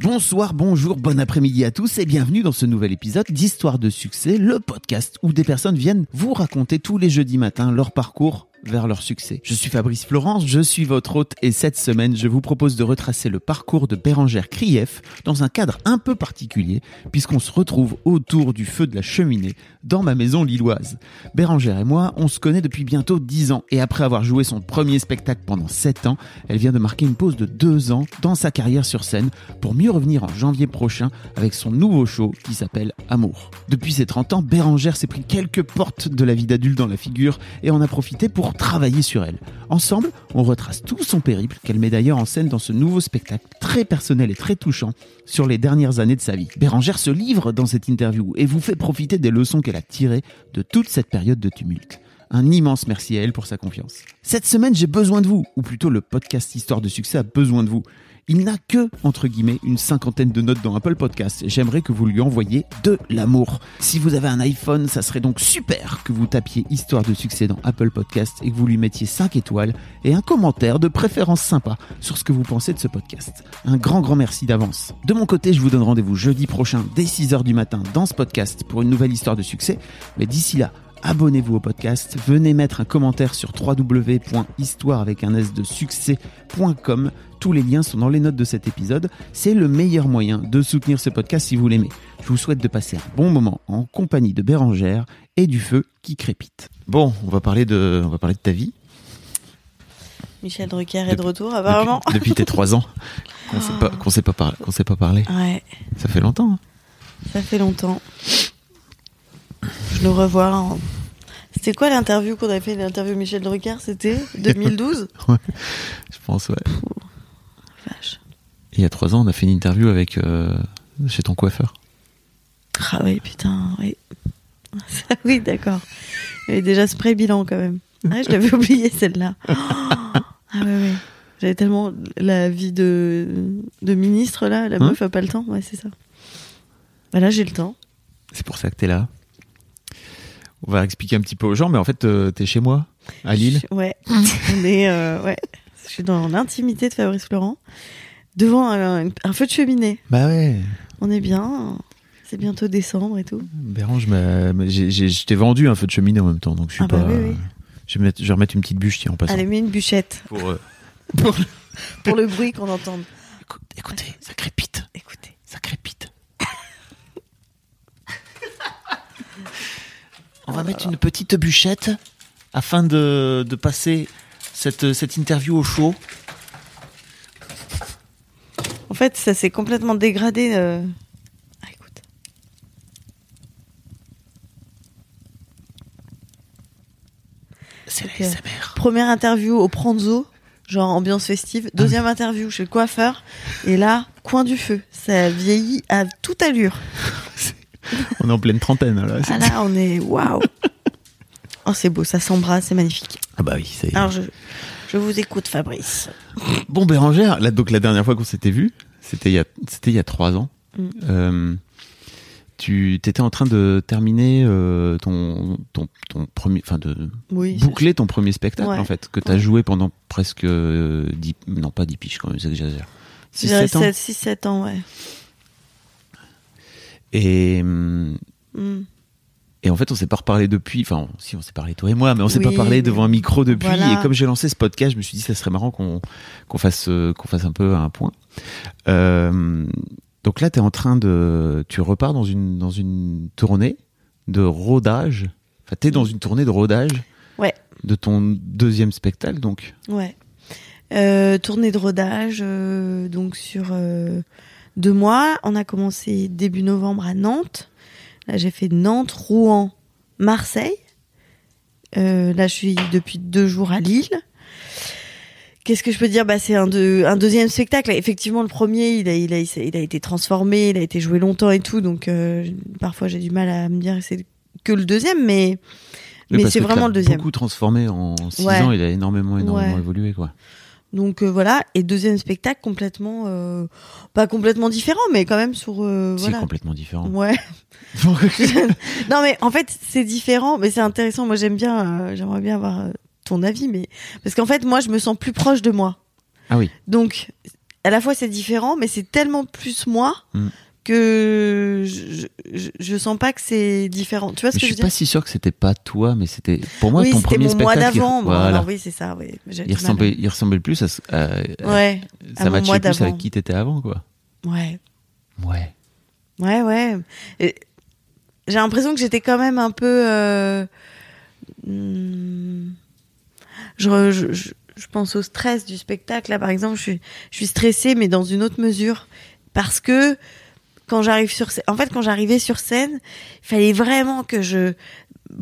Bonsoir, bonjour, bon après-midi à tous et bienvenue dans ce nouvel épisode d'Histoire de succès, le podcast où des personnes viennent vous raconter tous les jeudis matins leur parcours vers leur succès. Je suis Fabrice Florence, je suis votre hôte et cette semaine, je vous propose de retracer le parcours de Bérangère Krief dans un cadre un peu particulier puisqu'on se retrouve autour du feu de la cheminée dans ma maison lilloise. Bérangère et moi, on se connaît depuis bientôt 10 ans et après avoir joué son premier spectacle pendant 7 ans, elle vient de marquer une pause de 2 ans dans sa carrière sur scène pour mieux revenir en janvier prochain avec son nouveau show qui s'appelle Amour. Depuis ses 30 ans, Bérangère s'est pris quelques portes de la vie d'adulte dans la figure et en a profité pour travailler sur elle. Ensemble, on retrace tout son périple qu'elle met d'ailleurs en scène dans ce nouveau spectacle très personnel et très touchant sur les dernières années de sa vie. Bérangère se livre dans cette interview et vous fait profiter des leçons qu'elle a tirées de toute cette période de tumulte. Un immense merci à elle pour sa confiance. Cette semaine, j'ai besoin de vous, ou plutôt le podcast Histoire de succès a besoin de vous. Il n'a que, entre guillemets, une cinquantaine de notes dans Apple Podcast. J'aimerais que vous lui envoyiez de l'amour. Si vous avez un iPhone, ça serait donc super que vous tapiez Histoire de succès dans Apple Podcast et que vous lui mettiez 5 étoiles et un commentaire de préférence sympa sur ce que vous pensez de ce podcast. Un grand, grand merci d'avance. De mon côté, je vous donne rendez-vous jeudi prochain dès 6h du matin dans ce podcast pour une nouvelle histoire de succès. Mais d'ici là, abonnez-vous au podcast, venez mettre un commentaire sur www.histoire avec un s de succès.com. Tous les liens sont dans les notes de cet épisode. C'est le meilleur moyen de soutenir ce podcast si vous l'aimez. Je vous souhaite de passer un bon moment en compagnie de Bérangère et du feu qui crépite. Bon, on va parler de, on va parler de ta vie. Michel Drucker est de retour, apparemment. Depuis, depuis tes trois ans, qu'on s'est pas, qu'on s'est pas, par- qu'on s'est pas parlé. Ouais, Ça fait longtemps. hein. ça fait longtemps. Je le revois. en- C'était quoi l'interview qu'on avait fait L'interview Michel Drucker, c'était 2012 Ouais, je pense, ouais. Vache. Il y a trois ans, on a fait une interview avec euh, chez ton coiffeur. Ah oui, putain, oui. Ça, oui, d'accord. Il y avait déjà ce pré-bilan quand même. Ah, je l'avais oublié celle-là. Oh ah ouais, ouais. J'avais tellement la vie de, de ministre là, la Hein meuf a pas le temps. Ouais, c'est ça. Bah là, j'ai le temps. C'est pour ça que t'es là. On va expliquer un petit peu aux gens, mais en fait, euh, t'es chez moi, à Lille. Je- Ouais. On est, euh, ouais. Je suis dans l'intimité de Fabrice Florent, devant un, un feu de cheminée. Bah ouais. On est bien. C'est bientôt décembre et tout. Bérange, je t'ai vendu un feu de cheminée en même temps, donc je suis Ah bah pas. oui, oui. Je, vais mettre, je vais remettre une petite bûche tiens, en passant. Allez, mets une bûchette Pour, euh, pour le bruit qu'on entend. écou- écoutez, ça crépite, Écoutez. ça crépite. On va mettre une petite bûchette afin de, de passer cette, cette interview au chaud. En fait, ça s'est complètement dégradé. euh. Ah, écoute. C'est Ok. la SMR. Première interview au Pranzo, genre ambiance festive. Deuxième interview chez le coiffeur. Et là, coin du feu. Ça vieillit à toute allure. On est en pleine trentaine là. Ah là, on est waouh. Oh, c'est beau, ça s'embrasse, c'est magnifique. Ah bah oui, c'est. Alors, je, je vous écoute, Fabrice. Bon Bérangère, là donc la dernière fois qu'on s'était vu, c'était il y a c'était il y a trois ans. Mm. Euh, tu étais en train de terminer euh, ton, ton ton premier, enfin de Oui. boucler ton premier spectacle Ouais. en fait que tu as Ouais. joué pendant presque euh, dix, non pas 10 piges quand même, j'exagère. Je 6 dirais 7 ans. 6-7 ans, ouais. Et hum, Mm. et en fait, on s'est pas reparlé depuis. Enfin, si on s'est parlé toi et moi, mais on s'est Oui, pas parlé devant un micro depuis. voilà. Et comme j'ai lancé ce podcast, je me suis dit ça serait marrant qu'on qu'on fasse euh, qu'on fasse un peu un point. Euh, donc là, tu es en train de, tu repars dans une dans une tournée de rodage. Enfin, t'es dans une tournée de rodage. Ouais. De ton deuxième spectacle, donc. Ouais. Euh, tournée de rodage, euh, donc sur deux mois. On a commencé début novembre à Nantes. Là, j'ai fait Nantes, Rouen, Marseille. Euh, là, je suis depuis deux jours à Lille. Qu'est-ce que je peux dire? Bah c'est un, de, un deuxième spectacle. Effectivement, le premier, il a, il a, il a été transformé, il a été joué longtemps et tout, donc euh, parfois j'ai du mal à me dire que c'est que le deuxième, mais mais c'est vraiment le deuxième. Beaucoup transformé en 6 Ouais. ans, il a énormément, énormément Ouais. évolué, quoi. Donc euh, voilà, et deuxième spectacle complètement, euh, pas complètement différent, mais quand même sur euh, C'est voilà. complètement différent. Ouais. non mais en fait c'est différent, mais c'est intéressant. Moi j'aime bien, j'aimerais bien avoir ton avis, mais parce qu'en fait moi je me sens plus proche de moi. ah oui. Donc, à la fois c'est différent, mais c'est tellement plus moi Mm. Que je, je, je sens pas que c'est différent. Tu vois ce Mais que je je suis pas si sûr que c'était pas toi, mais c'était pour moi Oui, ton premier mon mois spectacle. il- d'avant. Voilà. Oui, c'est ça. Oui, il ressemblait, il ressemblait plus à, à- Ouais, à ça matchait mois plus avec qui t'étais avant, quoi. ouais, Ouais. ouais, ouais. J'ai l'impression que j'étais quand même un peu. euh, hmm, je, je, je pense au stress du spectacle. Là, par exemple, je suis, je suis stressée, mais dans une autre mesure, parce que quand j'arrive sur scène, en fait, quand j'arrivais sur scène, il fallait vraiment que je.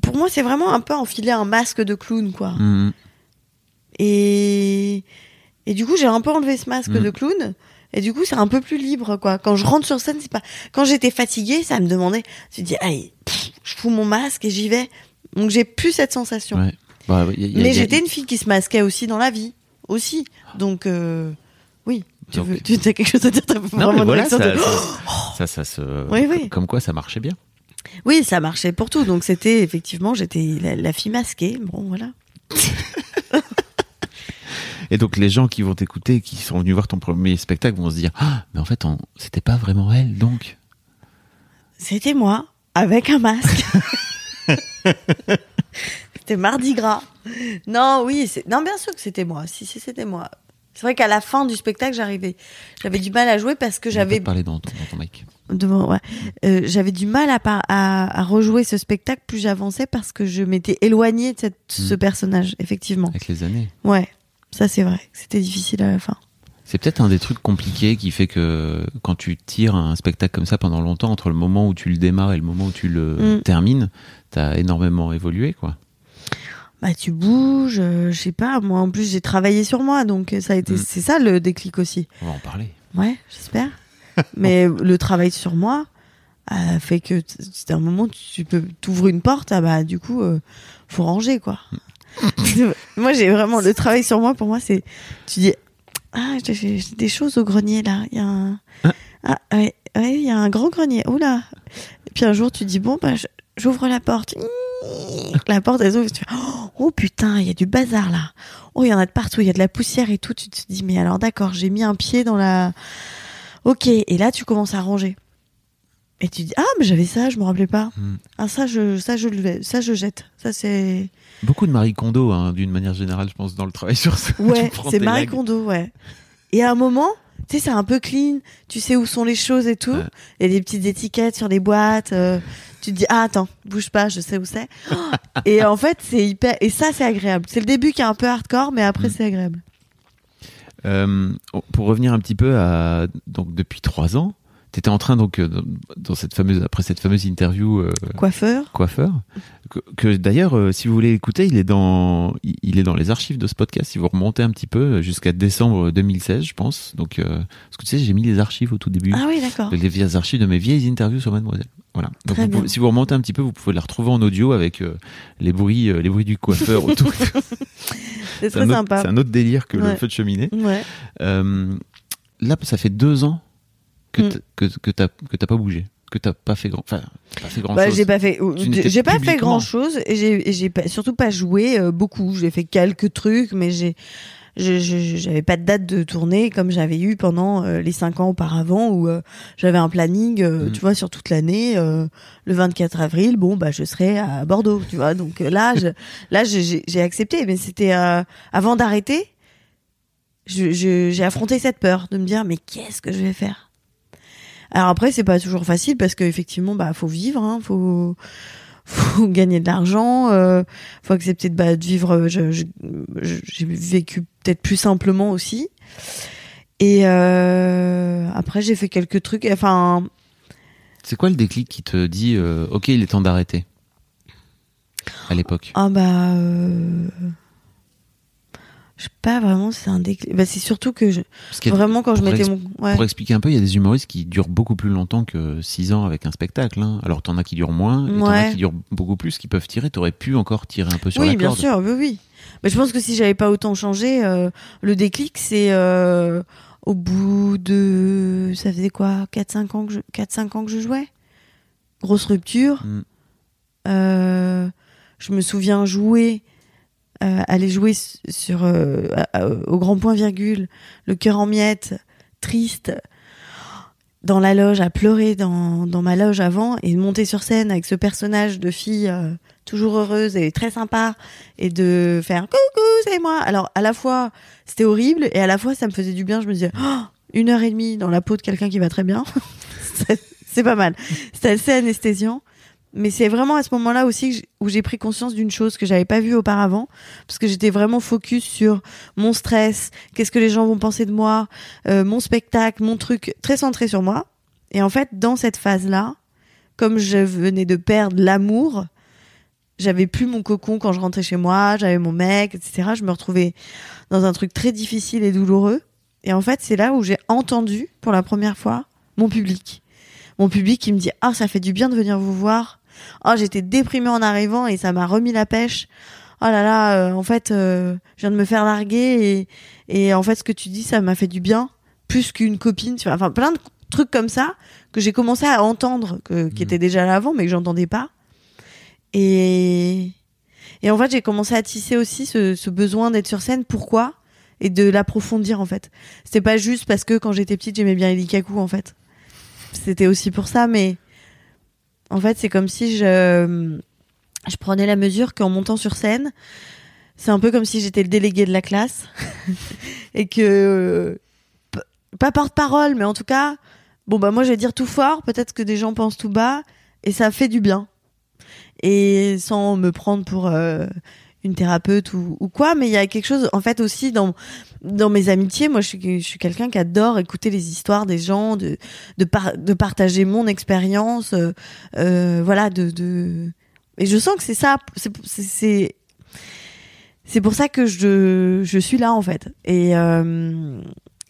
Pour moi, c'est vraiment un peu enfiler un masque de clown, quoi. Mhm. Et et du coup, j'ai un peu enlevé ce masque Mm. de clown. Et du coup, c'est un peu plus libre, quoi. Quand je rentre sur scène, c'est pas. Quand j'étais fatiguée, ça me demandait. Tu dis, allez, pff, je fous mon masque et j'y vais. Donc j'ai plus cette sensation. Ouais. Bah, y a- y a- Mais y a- j'étais une fille qui se masquait aussi dans la vie, aussi. Donc euh, oui. Tu veux, tu as quelque chose à dire Non, mais voilà, réaction ça, de- ça, ça, ça se. Oui, oui. Comme quoi, ça marchait bien. Oui, ça marchait pour tout. Donc c'était effectivement, j'étais la, la fille masquée. Bon, voilà. Et donc, les gens qui vont t'écouter, qui sont venus voir ton premier spectacle, vont se dire Ah, mais en fait, on- c'était pas vraiment elle, donc. C'était moi avec un masque. c'était mardi gras. Non, oui, c'est- non, bien sûr que c'était moi. Si, si, c'était moi. C'est vrai qu'à la fin du spectacle, j'arrivais, j'avais du mal à jouer parce que j'avais parlé dans ton, dans ton mic. devant, ouais. Euh, j'avais du mal à, à, à rejouer ce spectacle plus j'avançais parce que je m'étais éloignée de cette, ce Mm. personnage, effectivement. Avec les années. Ouais, ça c'est vrai. C'était difficile à la fin. C'est peut-être un des trucs compliqués qui fait que quand tu tires un spectacle comme ça pendant longtemps, entre le moment où tu le démarres et le moment où tu le Mm. termines, t'as énormément évolué, quoi. Bah tu bouges, euh, je sais pas. Moi en plus j'ai travaillé sur moi, donc ça a été, Mm. c'est ça le déclic aussi. On va en parler. Ouais, j'espère. Mais le travail sur moi a fait que c'est un moment où tu peux t'ouvres une porte, ah bah du coup euh, faut ranger quoi. moi j'ai vraiment le travail sur moi pour moi c'est tu dis ah j'ai des choses au grenier là, il y a un Hein? Ah ouais ouais, il y a un grand grenier. Là. Et puis un jour tu dis bon bah j'ouvre la porte. La porte elle s'ouvre, tu fais oh putain, il y a du bazar là. Oh, il y en a de partout, il y a de la poussière et tout. Tu te dis, mais alors d'accord, j'ai mis un pied dans la. Ok, et là tu commences à ranger. Et tu dis, ah, mais j'avais ça, je me rappelais pas. Mm. Ah, ça, je, ça, je le ça, je jette. Ça, c'est. Beaucoup de Marie Kondo, hein, d'une manière générale, je pense, dans le travail sur ça. Ouais, c'est Marie lags. Kondo, ouais. Et à un moment, tu sais, c'est un peu clean. Tu sais où sont les choses et tout. Il y a des petites étiquettes sur les boîtes. euh, tu te dis, ah, attends, bouge pas, je sais où c'est. et en fait, c'est hyper. Et ça, c'est agréable. C'est le début qui est un peu hardcore, mais après, Mm. c'est agréable. Euh, pour revenir un petit peu à donc depuis trois ans, t'étais en train donc euh, dans- cette fameuse après cette fameuse interview euh, Coiffeur. coiffeur que, que d'ailleurs euh, si vous voulez l'écouter il est dans il est dans les archives de ce podcast. Si vous remontez un petit peu jusqu'à décembre 2016 je pense. Donc euh, parce que tu sais j'ai mis les archives au tout début. Ah oui, d'accord. les vieilles archives de mes vieilles interviews sur Mademoiselle. Voilà. Donc vous pouvez- si vous remontez un petit peu vous pouvez la retrouver en audio avec les bruits les bruits du coiffeur autour. C'est très autre- sympa. c'est un autre délire que le feu de cheminée. Ouais. là, ça fait deux ans que Mm. que que t'as que t'as pas bougé, que t'as pas fait grand, enfin pas fait grand Bah, chose. j'ai pas fait, j'ai pas fait grand chose et j'ai, j'ai pas, surtout pas joué euh, beaucoup. J'ai fait quelques trucs, mais j'ai, je- je- j'avais pas de date de tournée comme j'avais eu pendant euh, les cinq ans auparavant où euh, j'avais un planning, euh, Mm. tu vois, sur toute l'année. euh, le 24 avril, bon bah je serai à Bordeaux, tu vois. Donc euh, là, je, là j'ai- accepté, mais c'était euh, avant d'arrêter. je- je- j'ai affronté cette peur de me dire mais qu'est-ce que je vais faire? Alors après c'est pas toujours facile parce qu'effectivement bah faut vivre hein, faut faut gagner de l'argent euh, faut accepter de, bah, de vivre je- je- je- j'ai vécu peut-être plus simplement aussi. Et euh, après j'ai fait quelques trucs enfin C'est quoi le déclic qui te dit euh, ok il est temps d'arrêter? À l'époque. Ah bah euh, Je sais pas vraiment si c'est un déclic. Bah, c'est surtout que je... A- vraiment quand je mettais mon. Ouais. Pour expliquer un peu, il y a des humoristes qui durent beaucoup plus longtemps que 6 ans avec un spectacle. Hein. Alors t'en as qui durent moins, et t'en as Ouais. qui durent beaucoup plus, qui peuvent tirer. T'aurais pu encore tirer un peu sur oui, la bien corde. sûr, oui, oui. Mais je pense que si j'avais pas autant changé, euh, le déclic, c'est euh, au bout de. Ça faisait quoi 4-5 ans, que je... 4-5 ans que je jouais? Grosse rupture. Mm. Euh, je me souviens jouer, aller jouer sur, euh, au grand point virgule, le cœur en miettes, triste, dans la loge, à pleurer dans, dans ma loge avant, et monter sur scène avec ce personnage de fille euh, toujours heureuse et très sympa, et de faire coucou, c'est moi. Alors à la fois c'était horrible, et à la fois ça me faisait du bien. Je me disais Oh, une heure et demie dans la peau de quelqu'un qui va très bien, C'est- c'est pas mal. C'était assez anesthésiant. Mais c'est vraiment à ce moment-là aussi où j'ai pris conscience d'une chose que j'avais pas vue auparavant, parce que j'étais vraiment focus sur mon stress, qu'est-ce que les gens vont penser de moi, euh, mon spectacle, mon truc, très centré sur moi. Et en fait, dans cette phase-là, comme je venais de perdre l'amour, j'avais plus mon cocon quand je rentrais chez moi, j'avais mon mec, etc. Je me retrouvais dans un truc très difficile et douloureux. Et en fait, c'est là où j'ai entendu pour la première fois mon public. Mon public qui me dit Ah, ça fait du bien de venir vous voir. Ah, j'étais déprimée en arrivant et ça m'a remis la pêche. Oh là là, euh, en fait, euh, je viens de me faire larguer et, et en fait, ce que tu dis, ça m'a fait du bien. Plus qu'une copine, tu vois. Enfin, plein de trucs comme ça que j'ai commencé à entendre, que, qui Mhm. étaient déjà là avant, mais que j'entendais pas. Et, et en fait, j'ai commencé à tisser aussi ce, ce besoin d'être sur scène. Pourquoi? Et de l'approfondir, en fait. C'était pas juste parce que quand j'étais petite, j'aimais bien les Likaku, en fait. C'était aussi pour ça, mais en fait, c'est comme si je, je prenais la mesure qu'en montant sur scène, c'est un peu comme si j'étais le délégué de la classe et que pas porte-parole, mais en tout cas, bon bah moi je vais dire tout fort, peut-être que des gens pensent tout bas et ça fait du bien. Et sans me prendre pour euh, une thérapeute ou, ou quoi, mais il y a quelque chose en fait aussi dans dans mes amitiés. Moi, je suis je suis quelqu'un qui adore écouter les histoires des gens, de de, par- de partager mon expérience, euh, euh, voilà, de, de et je sens que c'est ça, c'est c'est- pour ça que je je suis là en fait. Et euh,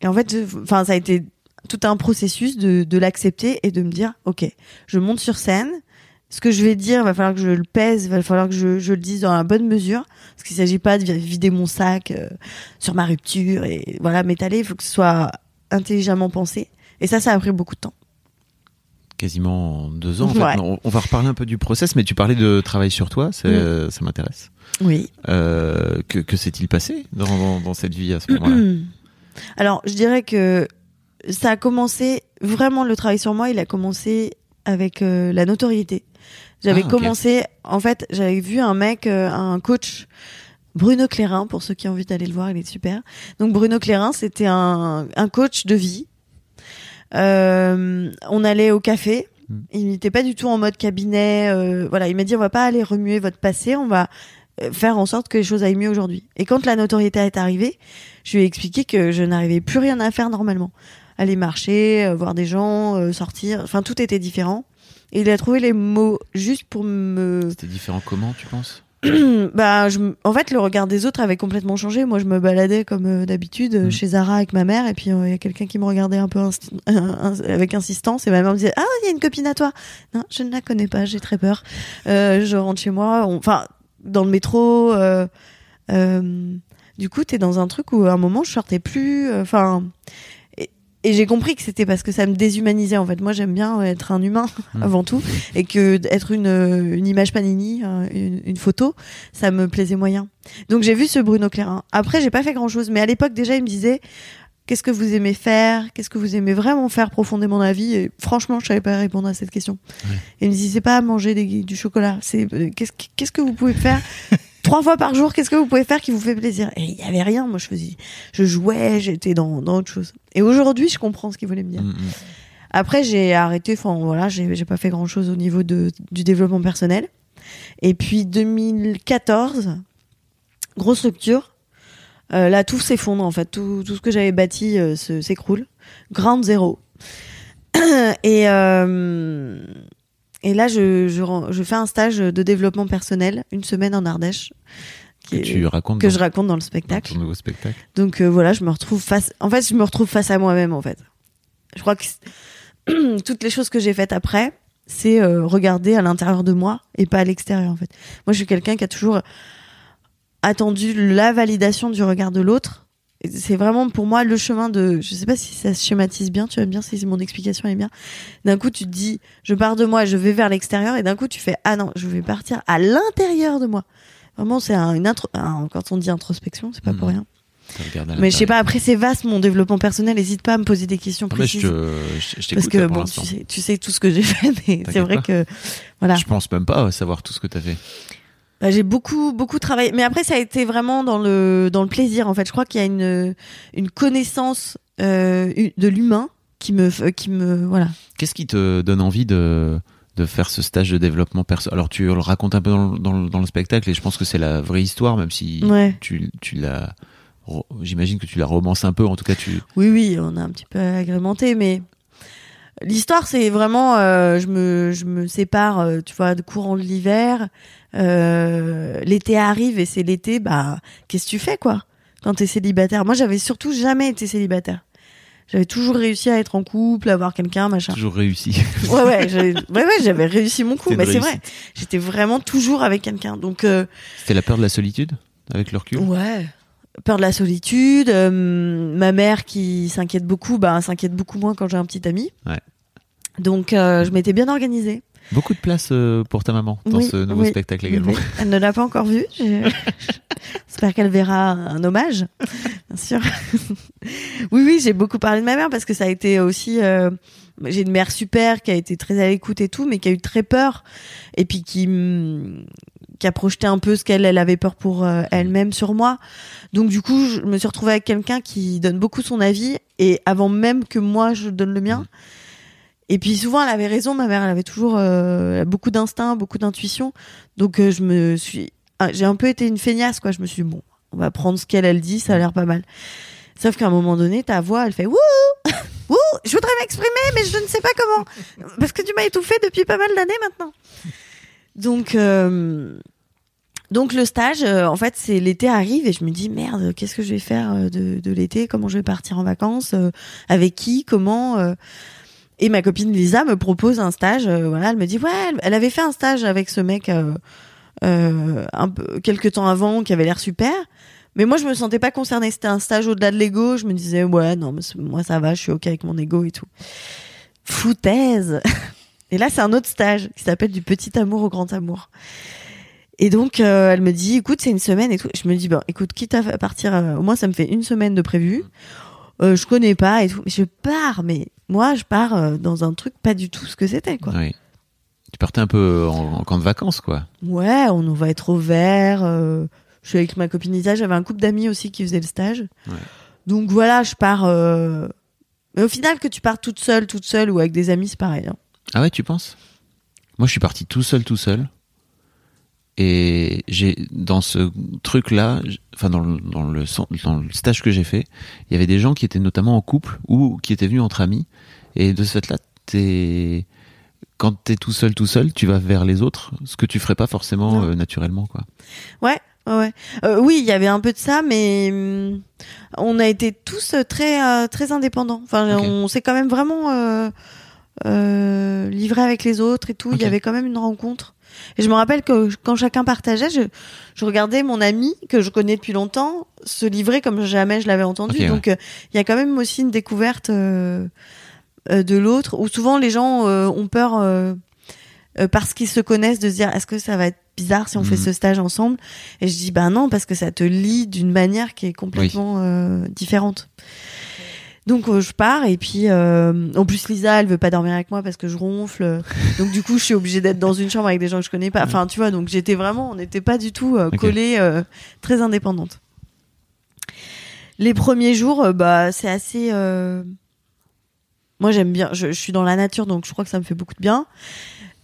et en fait, enfin, ça a été tout un processus de de l'accepter et de me dire, ok, je monte sur scène. Ce que je vais dire, il va falloir que je le pèse, il va falloir que je, je le dise dans la bonne mesure, parce qu'il s'agit pas de vider mon sac euh, sur ma rupture et voilà m'étaler. Il faut que ce soit intelligemment pensé. Et ça, ça a pris beaucoup de temps. Quasiment deux ans. En fait. Ouais. Non, on va reparler un peu du process, mais tu parlais de travail sur toi, Mm. ça m'intéresse. Oui. Euh, que que s'est-il passé dans, dans, dans cette vie à ce moment-là? Alors, je dirais que ça a commencé vraiment le travail sur moi. Il a commencé avec euh, la notoriété. J'avais Ah, commencé, en fait, j'avais vu un mec, euh, un coach, Bruno Clérin, pour ceux qui ont envie d'aller le voir, il est super. Donc Bruno Clérin, c'était un, un coach de vie. Euh, on allait au café. Mm. Il n'était pas du tout en mode cabinet. euh, voilà, il m'a dit on va pas aller remuer votre passé, on va euh, faire en sorte que les choses aillent mieux aujourd'hui. Et quand la notoriété est arrivée, je lui ai expliqué que je n'arrivais plus rien à faire normalement. Aller marcher, euh, voir des gens, euh, sortir, enfin tout était différent. Et il a trouvé les mots juste pour me C'était différent comment, tu penses bah, je, en fait, le regard des autres avait complètement changé. Moi, je me baladais comme euh, d'habitude euh, Mm. chez Zara avec ma mère, et puis euh, il y a quelqu'un qui me regardait un peu insti- avec insistance, et ma mère me disait Ah, il y a une copine à toi. Non, je ne la connais pas, j'ai très peur. Je rentre chez moi, on- enfin, dans le métro. du coup, t'es dans un truc où à un moment, je sortais plus. Enfin. Et j'ai compris que c'était parce que ça me déshumanisait en fait. Moi, j'aime bien être un humain Mm. avant tout, et que être une, euh, une image panini, euh, une, une photo, ça me plaisait moyen. Donc j'ai vu ce Bruno Clérin. Après, j'ai pas fait grand chose, mais à l'époque déjà, il me disait qu'est-ce que vous aimez faire, qu'est-ce que vous aimez vraiment faire profondément dans la vie? Et franchement, je savais pas répondre à cette question. Ouais. Et il me disait c'est pas manger des, du chocolat, c'est euh, qu'est-ce que- qu'est-ce que vous pouvez faire trois fois par jour, qu'est-ce que vous pouvez faire qui vous fait plaisir? Et il y avait rien. Moi, je faisais, je jouais, j'étais dans, dans autre chose. Et aujourd'hui, je comprends ce qu'il voulait me dire. Mm, mm. Après, j'ai arrêté. Enfin, voilà, j'ai pas fait grand chose au niveau de, du développement personnel. Et puis 2014, grosse rupture. Euh, là, tout s'effondre en fait. Tout, tout ce que j'avais bâti euh, s'écroule. Grande zéro. et euh, et là, je, je, je fais un stage de développement personnel, une semaine en Ardèche, qui Que est- tu racontes que dans, je raconte dans le dans spectacle. ton nouveau spectacle. Donc euh, voilà, je me retrouve face. En fait, je me retrouve face à moi-même. En fait, je crois que toutes les choses que j'ai faites après, c'est euh, regarder à l'intérieur de moi et pas à l'extérieur. En fait, moi, je suis quelqu'un qui a toujours attendu la validation du regard de l'autre. C'est vraiment pour moi le chemin de. Je sais pas si ça se schématise bien. Tu vas bien si mon explication est bien. D'un coup, tu te dis, je pars de moi, je vais vers l'extérieur, et d'un coup, tu fais, ah non, je vais partir à l'intérieur de moi. Vraiment, c'est un- une intro. un- quand on dit introspection, c'est pas pour Mhm. rien. Tu Mais je sais pas, après c'est vaste mon développement personnel, n'hésite pas à me poser des questions Ah, mais je précises. te, je, je parce que là, bon, tu sais, tu sais tout ce que j'ai fait, mais c'est vrai pas. que voilà, Je pense même pas savoir tout ce que t'as fait. Bah, j'ai beaucoup beaucoup travaillé. Mais après ça a été vraiment dans le dans le plaisir en fait. Je crois qu'il y a une une connaissance euh, de l'humain qui me qui me voilà. Qu'est-ce qui te donne envie de, de faire ce stage de développement perso? Alors, tu le racontes un peu dans, le- dans, le- dans le spectacle et je pense que c'est la vraie histoire, même si Ouais. tu, tu l'as. J'imagine que tu la romances un peu, en tout cas, tu. Oui oui, on a un petit peu agrémenté, mais l'histoire c'est vraiment euh, je me je me sépare euh, tu vois de courant de l'hiver. Euh, l'été arrive et c'est l'été bah qu'est-ce que tu fais quoi quand t'es célibataire? Moi j'avais surtout jamais été célibataire. J'avais toujours réussi à être en couple, à avoir quelqu'un, machin. Toujours réussi. Ouais, ouais, j'avais, ouais, ouais, réussi mon coup. Mais c'est vrai, j'étais vraiment toujours avec quelqu'un. Donc, euh, C'était la peur de la solitude, avec le recul? Ouais. Peur de la solitude. euh, ma mère qui s'inquiète beaucoup, bah, s'inquiète beaucoup moins quand j'ai un petit ami. Ouais. Donc, euh, je m'étais bien organisée. Beaucoup de place euh, pour ta maman dans Oui, ce nouveau oui, spectacle également. Oui, Elle ne l'a pas encore vu. Je- J'espère qu'elle verra un hommage, bien sûr. oui, oui, j'ai beaucoup parlé de ma mère parce que ça a été aussi. euh, J'ai une mère super qui a été très à l'écoute et tout, mais qui a eu très peur et puis qui mm, qui a projeté un peu ce qu'elle elle avait peur pour euh, elle-même sur moi. Donc du coup, je me suis retrouvée avec quelqu'un qui donne beaucoup son avis et avant même que moi je donne le mien. Et puis souvent, elle avait raison. Ma mère, elle avait toujours euh, beaucoup d'instinct, beaucoup d'intuition. Donc euh, je me suis, ah, j'ai un peu été une feignasse quoi. Je me suis dit, bon, on va prendre ce qu'elle elle dit, ça a l'air pas mal. Sauf qu'à un moment donné, ta voix, elle fait wouh, wouh, je voudrais m'exprimer, mais je ne sais pas comment, parce que tu m'as étouffé depuis pas mal d'années maintenant. Donc euh, donc le stage, en fait, c'est l'été arrive et je me dis merde, qu'est-ce que je vais faire de, l'été? Comment je vais partir en vacances? Avec qui? Comment? Et ma copine Lisa me propose un stage. euh, voilà, elle me dit ouais, elle, avait fait un stage avec ce mec euh, euh, un peu quelques temps avant qui avait l'air super. Mais moi, je me sentais pas concernée. C'était un stage au-delà de l'ego. Je me disais ouais, non, mais moi ça va, je suis ok avec mon ego et tout. Foutaise. Et là, c'est un autre stage qui s'appelle du petit amour au grand amour. Et donc, euh, elle me dit, écoute, c'est une semaine et tout. Je me dis, bon, écoute, quitte à partir, euh, au moins ça me fait une semaine de prévu. Euh, je connais pas et tout. Mais je pars, mais moi, je pars euh, dans un truc pas du tout ce que c'était, quoi. Oui. Tu partais un peu en, en camp de vacances, quoi. Ouais, on va être au vert. euh, je suis avec ma copine Lisa. J'avais un couple d'amis aussi qui faisait le stage. Ouais. Donc voilà, je pars. euh, Mais au final, que tu pars toute seule, toute seule ou avec des amis, c'est pareil. hein. Ah ouais, tu penses? Moi, je suis parti tout seul, tout seul. Et j'ai dans ce truc-là, enfin dans le, dans le dans le stage que j'ai fait, il y avait des gens qui étaient notamment en couple ou qui étaient venus entre amis. Et de ce fait-là, t'es quand t'es tout seul, tout seul, tu vas vers les autres, ce que tu ferais pas forcément euh, naturellement, quoi. Ouais, ouais. Euh, oui, il y avait un peu de ça, mais hum, on a été tous euh, très euh, très indépendants. Enfin, on s'est quand même vraiment euh, euh, livré avec les autres et tout. Il y avait quand même une rencontre. Et je me rappelle que quand chacun partageait, je, je regardais mon ami que je connais depuis longtemps se livrer comme jamais je l'avais entendu. Ouais. Donc, euh, il y a quand même aussi une découverte euh, euh, de l'autre, où souvent les gens euh, ont peur parce qu'ils se connaissent de se dire est-ce que ça va être bizarre si on fait Mhm. ce stage ensemble? Et je dis ben non parce que ça te lie d'une manière qui est complètement différente. Donc euh, je pars et puis euh, en plus Lisa elle veut pas dormir avec moi parce que je ronfle. Donc du coup je suis obligée d'être dans une chambre avec des gens que je connais pas. Enfin tu vois donc j'étais vraiment on n'était pas du tout euh, Ok. collées euh, très indépendantes. Les premiers jours bah c'est assez euh, moi j'aime bien je, je suis dans la nature donc je crois que ça me fait beaucoup de bien.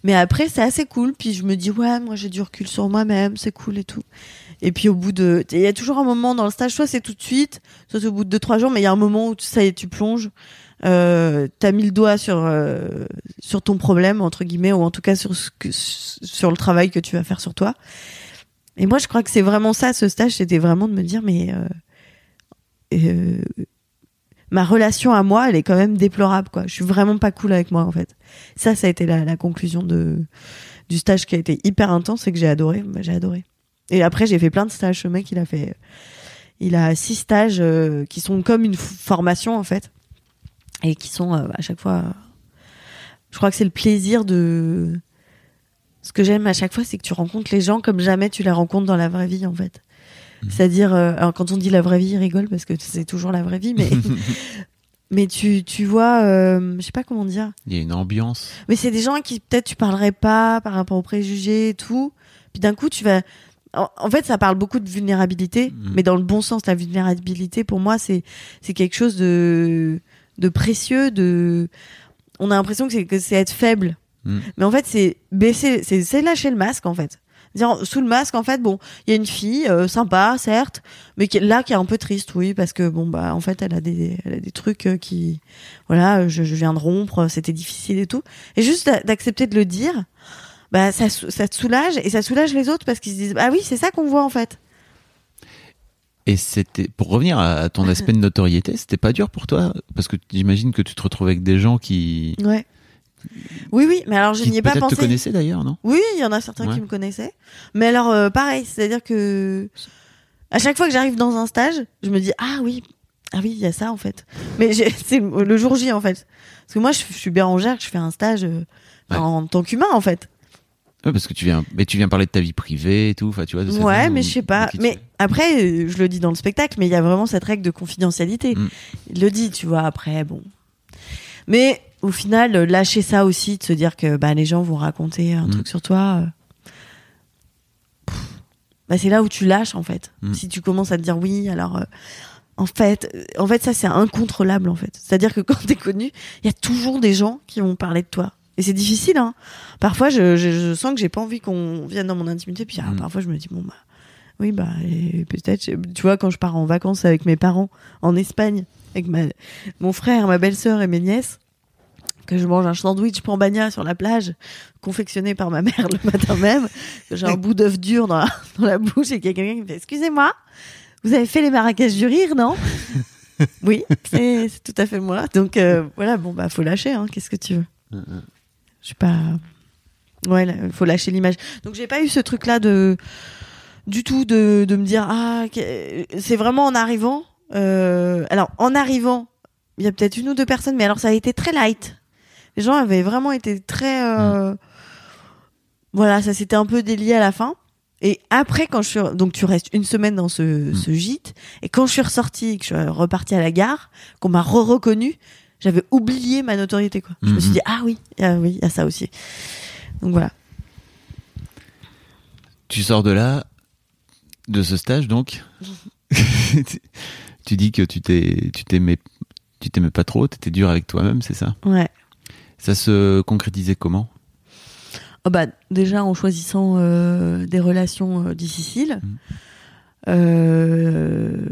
Mais après c'est assez cool puis je me dis ouais moi j'ai du recul sur moi-même, c'est cool et tout. Et puis au bout de il y a toujours un moment dans le stage soit c'est tout de suite, soit au bout de deux trois jours mais il y a un moment où ça y est tu plonges euh, t'as mis le doigt sur euh, sur ton problème entre guillemets ou en tout cas sur ce que, sur le travail que tu vas faire sur toi Et moi, je crois que c'est vraiment ça, ce stage, c'était vraiment de me dire, mais euh, euh, ma relation à moi, elle est quand même déplorable, quoi. Je suis vraiment pas cool avec moi, en fait. Ça, ça a été la, la conclusion de du stage qui a été hyper intense et que j'ai adoré. Bah, j'ai adoré. Et après, j'ai fait plein de stages. Ce mec, il a fait, il a six stages euh, qui sont comme une formation, en fait, et qui sont euh, à chaque fois. Je crois que c'est le plaisir de. Ce que j'aime à chaque fois, c'est que tu rencontres les gens comme jamais tu les rencontres dans la vraie vie, en fait. C'est-à-dire, euh, alors quand on dit la vraie vie, il rigole parce que c'est toujours la vraie vie, mais mais tu tu vois, euh, je sais pas comment dire. Il y a une ambiance. Mais c'est des gens qui peut-être tu parlerais pas par rapport aux préjugés et tout. Puis d'un coup, tu vas. En, fait, ça parle beaucoup de vulnérabilité, Mhm. mais dans le bon sens. La vulnérabilité, pour moi, c'est c'est quelque chose de de précieux. De on a l'impression que c'est que c'est être faible, Mhm. mais en fait, c'est baisser, c'est c'est lâcher le masque en fait. Dire, sous le masque, en fait, bon, il y a une fille euh, sympa, certes, mais qui, là qui est un peu triste, oui, parce que bon bah en fait, elle a des, elle a des trucs euh, qui, voilà, je, je viens de rompre, c'était difficile et tout, et juste d'a- d'accepter de le dire, bah ça, te soulage et ça soulage les autres parce qu'ils se disent, ah oui, c'est ça qu'on voit en fait. Et c'était pour revenir à ton aspect de notoriété, c'était pas dur pour toi? Parce que j'imagine que tu te retrouves avec des gens qui, Ouais. Oui, oui, mais alors je n'y ai pas peut-être te pensé. connaissaient d'ailleurs, non? Oui, il y en a certains Ouais. qui me connaissaient. Mais alors, euh, pareil, c'est-à-dire que à chaque fois que j'arrive dans un stage, je me dis ah oui, ah oui, il y a ça en fait. Mais c'est le jour J en fait, parce que moi je, je suis bérangère, je fais un stage euh, Ouais. en tant qu'humain en fait. Ouais, parce que tu viens, mais tu viens parler de ta vie privée et tout, enfin tu vois. De cette Ouais, mais je sais pas. Mais après, je le dis dans le spectacle, mais il y a vraiment cette règle de confidentialité. Mm. Il le dit, tu vois. Après, bon. Mais au final, lâcher ça aussi, de se dire que bah, les gens vont raconter un Mm. truc sur toi. euh, Bah, c'est là où tu lâches en fait. Mm. Si tu commences à te dire oui, alors euh, en fait, euh, en fait ça c'est incontrôlable en fait. C'est-à-dire que quand t'es connu, il y a toujours des gens qui vont parler de toi. Et c'est difficile. Hein. Parfois, je, je, je sens que j'ai pas envie qu'on vienne dans mon intimité. Puis ah, Mm. parfois, je me dis bon bah oui bah peut-être. Tu vois quand je pars en vacances avec mes parents en Espagne, avec ma, mon frère, ma belle-sœur et mes nièces. Que je mange un sandwich pambagna sur la plage, confectionné par ma mère le matin même, que j'ai un bout d'œuf dur dans la, dans la bouche et qu'il y a quelqu'un qui me fait Excusez-moi, vous avez fait les Marrakech du rire, non? Oui, c'est c'est tout à fait moi. Donc euh, voilà, bon bah faut lâcher, hein, qu'est-ce que tu veux? Je suis pas. Ouais, il faut lâcher l'image. Donc j'ai pas eu ce truc-là de du tout de, de me dire ah c'est vraiment en arrivant. euh, Alors en arrivant, il y a peut-être une ou deux personnes, mais alors ça a été très light. Les gens avaient vraiment été très euh, voilà, ça s'était un peu délié à la fin. Et après, quand je suis donc tu restes une semaine dans ce, ce gîte, et quand je suis ressortie, que je suis repartie à la gare, qu'on m'a re-reconnu, j'avais oublié ma notoriété quoi. Je me suis Mhm. dit ah oui, ah oui, il y a ça aussi. Donc voilà. Tu sors de là, de ce stage donc. tu dis que tu t'es, tu t'aimais, tu t'aimais pas trop, t'étais dur avec toi-même, c'est ça? Ouais. Ça se concrétisait comment? Oh bah, déjà en choisissant euh, des relations euh, difficiles. Mhm. Euh,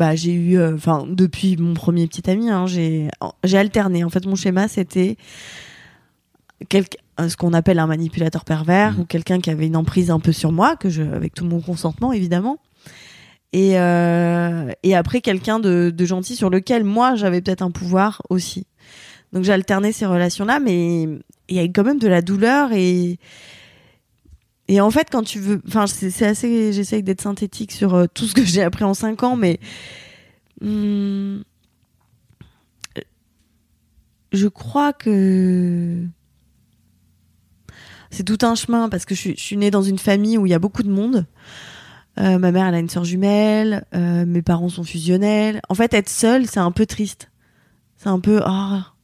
bah, j'ai eu, euh, enfin, depuis mon premier petit ami, hein, j'ai, j'ai alterné. En fait, mon schéma, c'était quelqu'un- ce qu'on appelle un manipulateur pervers Mhm. ou quelqu'un qui avait une emprise un peu sur moi, que je, avec tout mon consentement, évidemment. Et, euh, et après, quelqu'un de, de gentil sur lequel moi, j'avais peut-être un pouvoir aussi. Donc, j'ai alterné ces relations-là, mais il y a quand même de la douleur et et en fait quand tu veux enfin c'est assez j'essaye d'être synthétique sur euh, tout ce que j'ai appris en cinq ans mais hum, je crois que c'est tout un chemin parce que je suis, je suis née dans une famille où il y a beaucoup de monde. Euh, ma mère elle a une sœur jumelle euh, mes parents sont fusionnels. En fait être seule c'est un peu triste. C'est un peu ah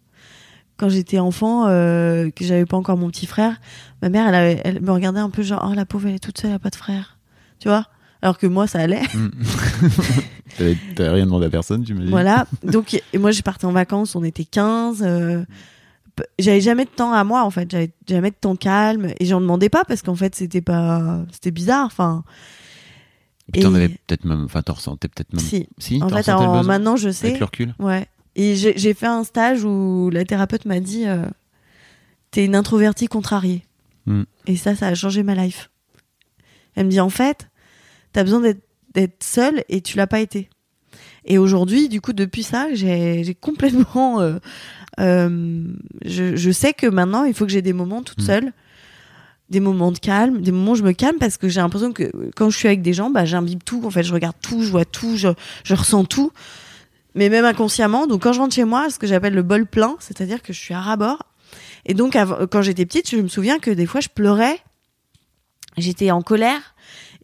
quand j'étais enfant, euh, que j'avais pas encore mon petit frère, ma mère, elle, avait- elle me regardait un peu genre, oh la pauvre, elle est toute seule, elle a pas de frère. Tu vois? Alors que moi, ça allait. T'avais t'avais rien demandé à personne, tu me dis voilà. Donc, et moi, j'ai parti en vacances, on était 15. euh, j'avais jamais de temps à moi, en fait. J'avais jamais de temps calme. Et j'en demandais pas parce qu'en fait, c'était pas. C'était bizarre. Enfin. Puis t'en et- avais peut-être même, enfin t'en ressentais peut-être même. Si. Si, En fait, besoin maintenant, je sais. Avec le recul Ouais. Et j'ai fait un stage où la thérapeute m'a dit euh, T'es une introvertie contrariée. Hmm. Et ça, ça a changé ma life. Elle me dit en fait, t'as besoin d'être seule et tu l'as pas été. Et aujourd'hui, du coup, depuis ça, j'ai complètement. euh, euh, je, je sais que maintenant, il faut que j'ai des moments toute Mm. seule, des moments de calme, des moments où je me calme parce que j'ai l'impression que quand je suis avec des gens, bah, j'imbibe tout. En fait, je regarde tout, je vois tout, je, je ressens tout, mais même inconsciemment. Donc, quand je rentre chez moi, ce que j'appelle le bol plein, c'est-à-dire que je suis à ras bord. Et donc, avant- quand j'étais petite, je me souviens que des fois, je pleurais, j'étais en colère.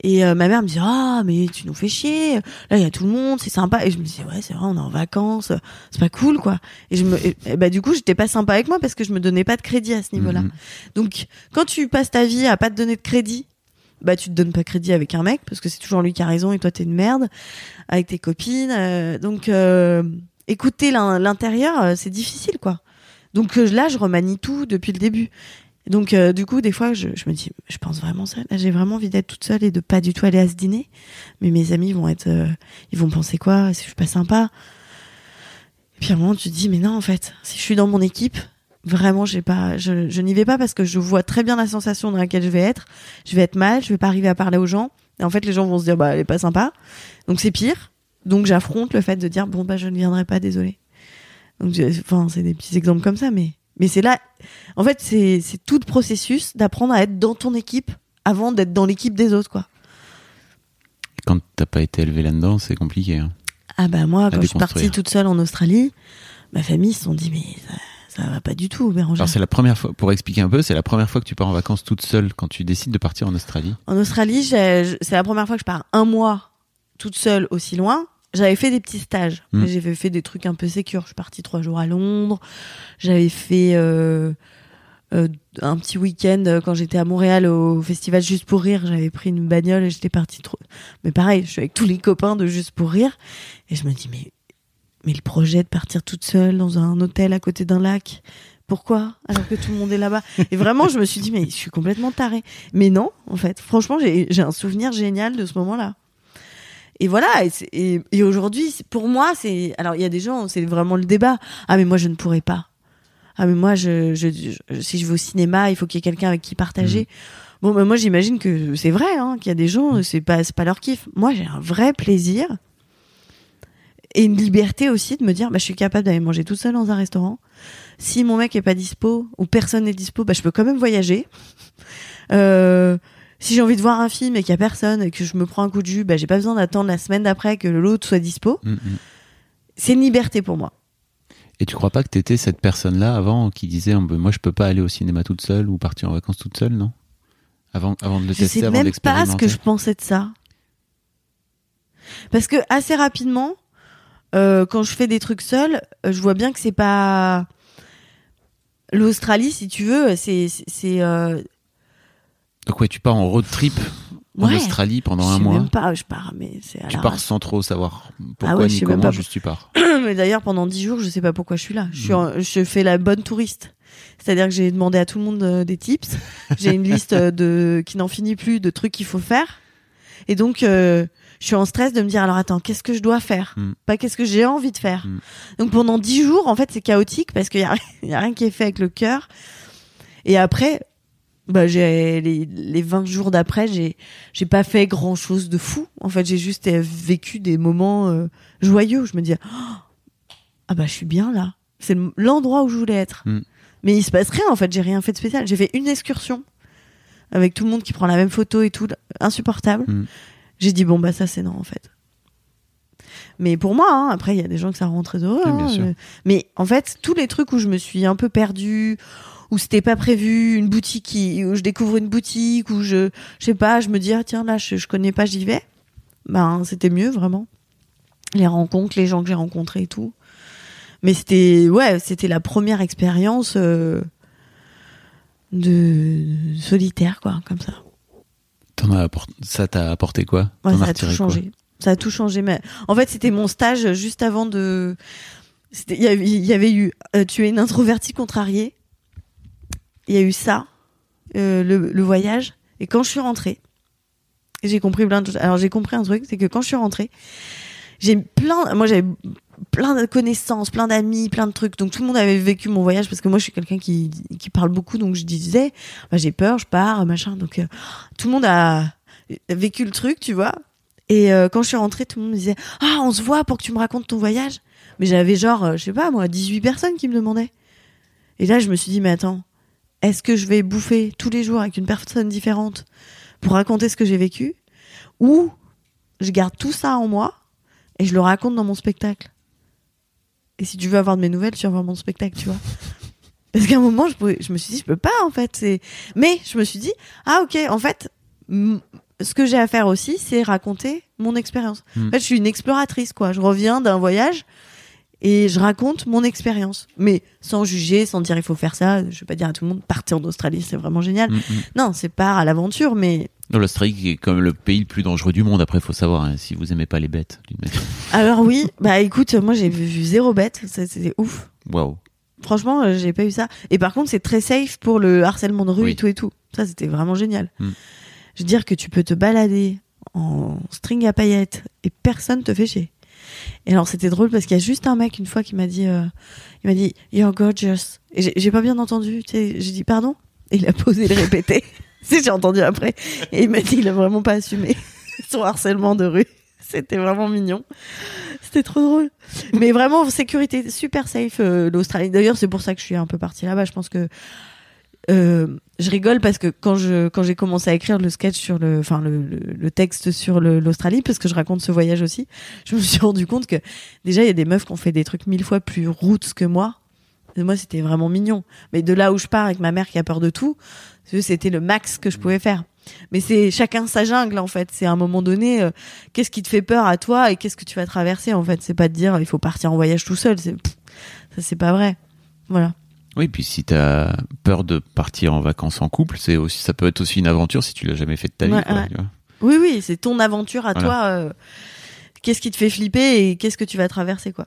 Et euh, ma mère me dit ah mais tu nous fais chier là il y a tout le monde c'est sympa et je me disais ouais c'est vrai on est en vacances c'est pas cool quoi et je me et- et bah du coup j'étais pas sympa avec moi parce que je me donnais pas de crédit à ce niveau là Mhm. donc quand tu passes ta vie à pas te donner de crédit bah tu te donnes pas crédit avec un mec parce que c'est toujours lui qui a raison et toi t'es une merde avec tes copines euh, donc euh, écouter l'in- l'intérieur euh, c'est difficile quoi. Donc là je remanie tout depuis le début. Donc du coup des fois je, me dis je pense vraiment ça j'ai vraiment envie d'être toute seule et de pas du tout aller à ce dîner. Mais mes amis vont être ils vont penser quoi? Si je suis pas sympa. Et puis à un moment tu te dis mais non en fait si je suis dans mon équipe vraiment j'ai pas je, je n'y vais pas parce que je vois très bien la sensation dans laquelle je vais être. Je vais être mal je vais pas arriver à parler aux gens. Et en fait les gens vont se dire bah elle est pas sympa. Donc c'est pire. Donc j'affronte le fait de dire bon bah je ne viendrai pas désolé donc enfin c'est des petits exemples comme ça mais mais c'est là en fait c'est c'est tout le processus d'apprendre à être dans ton équipe avant d'être dans l'équipe des autres quoi. Quand t'as pas été élevé là-dedans, c'est compliqué. hein. ah bah moi quand je suis partie toute seule en Australie ma famille se sont dit mais ça, va pas du tout Bérangère Alors c'est la première fois, pour expliquer un peu, c'est la première fois que tu pars en vacances toute seule quand tu décides de partir en Australie. En Australie, c'est la première fois que je pars un mois toute seule aussi loin. J'avais fait des petits stages, Mm. mais j'avais fait des trucs un peu sécures. Je suis partie trois jours à Londres. J'avais fait euh, euh, un petit week-end euh, quand j'étais à Montréal au festival Juste pour rire. J'avais pris une bagnole et j'étais partie trop. Mais pareil, je suis avec tous les copains de Juste pour rire et je me dis mais mais le projet de partir toute seule dans un hôtel à côté d'un lac. Pourquoi Alors que tout le monde est là-bas? Et vraiment, je me suis dit, mais je suis complètement tarée. Mais non, en fait. Franchement, j'ai un souvenir génial de ce moment-là. Et voilà. Et, c'est- et, et aujourd'hui, pour moi, c'est. Alors, il y a des gens, c'est vraiment le débat. Ah, mais moi, je ne pourrais pas. Ah, mais moi, je, je, je- si je vais au cinéma, il faut qu'il y ait quelqu'un avec qui partager. Bon, bah, moi, j'imagine que c'est vrai, hein, qu'il y a des gens, c'est pas, pas leur kiff. Moi, j'ai un vrai plaisir et une liberté aussi de me dire, bah, je suis capable d'aller manger toute seule dans un restaurant. Si mon mec est pas dispo ou personne n'est dispo, bah, je peux quand même voyager. Euh, si j'ai envie de voir un film et qu'il y a personne et que je me prends un coup de jus, bah, j'ai pas besoin d'attendre la semaine d'après que l'autre soit dispo. Mm, mm. C'est une liberté pour moi. Et tu crois pas que t'étais cette personne-là avant qui disait oh, ben, moi je peux pas aller au cinéma toute seule ou partir en vacances toute seule, non? Avant, avant de le Je tester, sais avant même pas ce que je pensais de ça. Parce que assez rapidement, euh, quand je fais des trucs seule, euh, je vois bien que c'est pas l'Australie, si tu veux, c'est c'est- euh, Donc ouais, tu pars en road trip en ouais. Australie pendant je un sais mois. même pas, je pars, mais c'est Tu pars sans trop savoir pourquoi Ah ouais, je ni sais comment, pas. juste tu pars. Mais d'ailleurs, pendant dix jours, je sais pas pourquoi je suis là. Je, Mm. suis en- je fais la bonne touriste. C'est-à-dire que j'ai demandé à tout le monde euh, des tips. J'ai une liste euh, de qui n'en finit plus de trucs qu'il faut faire. Et donc, euh, je suis en stress de me dire alors attends, qu'est-ce que je dois faire Mm. Pas qu'est-ce que j'ai envie de faire. Mm. Donc pendant dix jours, en fait, c'est chaotique parce qu'il y a, il y a rien qui est fait avec le cœur. Et après, bah j'ai les, les 20 jours d'après, j'ai j'ai pas fait grand chose de fou. En fait, j'ai juste euh, vécu des moments euh, joyeux où je me dis Oh, ah bah je suis bien là. C'est le- l'endroit où je voulais être. Mm. Mais il se passe rien en fait. J'ai rien fait de spécial. J'ai fait une excursion avec tout le monde qui prend la même photo et tout, insupportable. Mm. J'ai dit bon bah ça c'est non en fait. Mais pour moi, hein, après il y a des gens que ça rend très heureux. Oui, hein, mais en fait, tous les trucs où je me suis un peu perdue, où c'était pas prévu, une boutique qui, où je découvre une boutique, où je, je sais pas, je me dis ah tiens là je, je connais pas, j'y vais. Ben c'était mieux vraiment. Les rencontres, les gens que j'ai rencontrés et tout. Mais c'était ouais, c'était la première expérience euh, de solitaire quoi, comme ça. Ça t'a apporté quoi? Ouais, ça a tout changé. Ça a tout changé. Mais en fait, c'était mon stage juste avant de. Il y avait- il y avait eu euh, Tu es une introvertie contrariée. Il y a eu ça, euh, le, le voyage. Et quand je suis rentrée, j'ai compris plein de choses. Alors j'ai compris un truc, c'est que quand je suis rentrée, j'ai plein. Moi, j'avais plein de connaissances, plein d'amis, plein de trucs. Donc tout le monde avait vécu mon voyage parce que moi, je suis quelqu'un qui, qui parle beaucoup. Donc je disais, bah, j'ai peur, je pars, machin. Donc euh, tout le monde a vécu le truc, tu vois. Et euh, quand je suis rentrée, tout le monde me disait Ah, on se voit pour que tu me racontes ton voyage. Mais j'avais genre, euh, je sais pas moi, 18 personnes qui me demandaient. Et là, je me suis dit Mais attends, est-ce que je vais bouffer tous les jours avec une personne différente pour raconter ce que j'ai vécu? Ou je garde tout ça en moi et je le raconte dans mon spectacle Et si tu veux avoir de mes nouvelles, tu vas voir mon spectacle, tu vois. Parce qu'à un moment, je, pouvais- je me suis dit, je peux pas, en fait. Mais je me suis dit, ah, ok, en fait, ce que j'ai à faire aussi, c'est raconter mon expérience. Hmm. En fait, je suis une exploratrice, quoi. Je reviens d'un voyage et je raconte mon expérience. Mais sans juger, sans dire il faut faire ça. Je vais pas dire à tout le monde, partez en Australie, c'est vraiment génial. Mm, mm. Non, c'est pas à l'aventure, mais L'Australie est comme le pays le plus dangereux du monde. Après, faut savoir hein, si vous aimez pas les bêtes. alors oui, bah écoute, moi j'ai vu, zéro bête, c'était ouf. Waouh. Franchement, euh, j'ai pas eu ça. Et par contre, c'est très safe pour le harcèlement de rue Oui. et tout et tout. Ça, c'était vraiment génial. Mm. Je veux dire que tu peux te balader en string à paillettes et personne te fait chier. Et alors, c'était drôle parce qu'il y a juste un mec une fois qui m'a dit, euh, il m'a dit, you're gorgeous. Et j'ai- pas bien entendu. J'ai dit pardon? Et il a posé le répéter. si j'ai entendu après. Et il m'a dit, il a vraiment pas assumé son harcèlement de rue. C'était vraiment mignon. C'était trop drôle. Mais vraiment, sécurité super safe, euh, l'Australie. D'ailleurs, c'est pour ça que je suis un peu partie là-bas. Je pense que euh, je rigole parce que quand je quand j'ai commencé à écrire le sketch sur le enfin le, le, texte sur l'Australie parce que je raconte ce voyage aussi je me suis rendu compte que déjà il y a des meufs qui ont fait des trucs mille fois plus roots que moi. Et moi c'était vraiment mignon. Mais de là où je pars avec ma mère qui a peur de tout c'était le max que je pouvais faire. Mais c'est chacun sa jungle en fait. C'est à un moment donné euh, qu'est-ce qui te fait peur à toi et qu'est-ce que tu vas traverser en fait? C'est pas de dire il faut partir en voyage tout seul. Ça c'est pas vrai. Voilà Oui, puis si t'as peur de partir en vacances en couple, c'est aussi, ça peut être aussi une aventure si tu l'as jamais fait de ta vie. Ouais, quoi, ouais. tu vois. Oui, oui, c'est ton aventure à Voilà. toi. euh, qu'est-ce qui te fait flipper et qu'est-ce que tu vas traverser, quoi.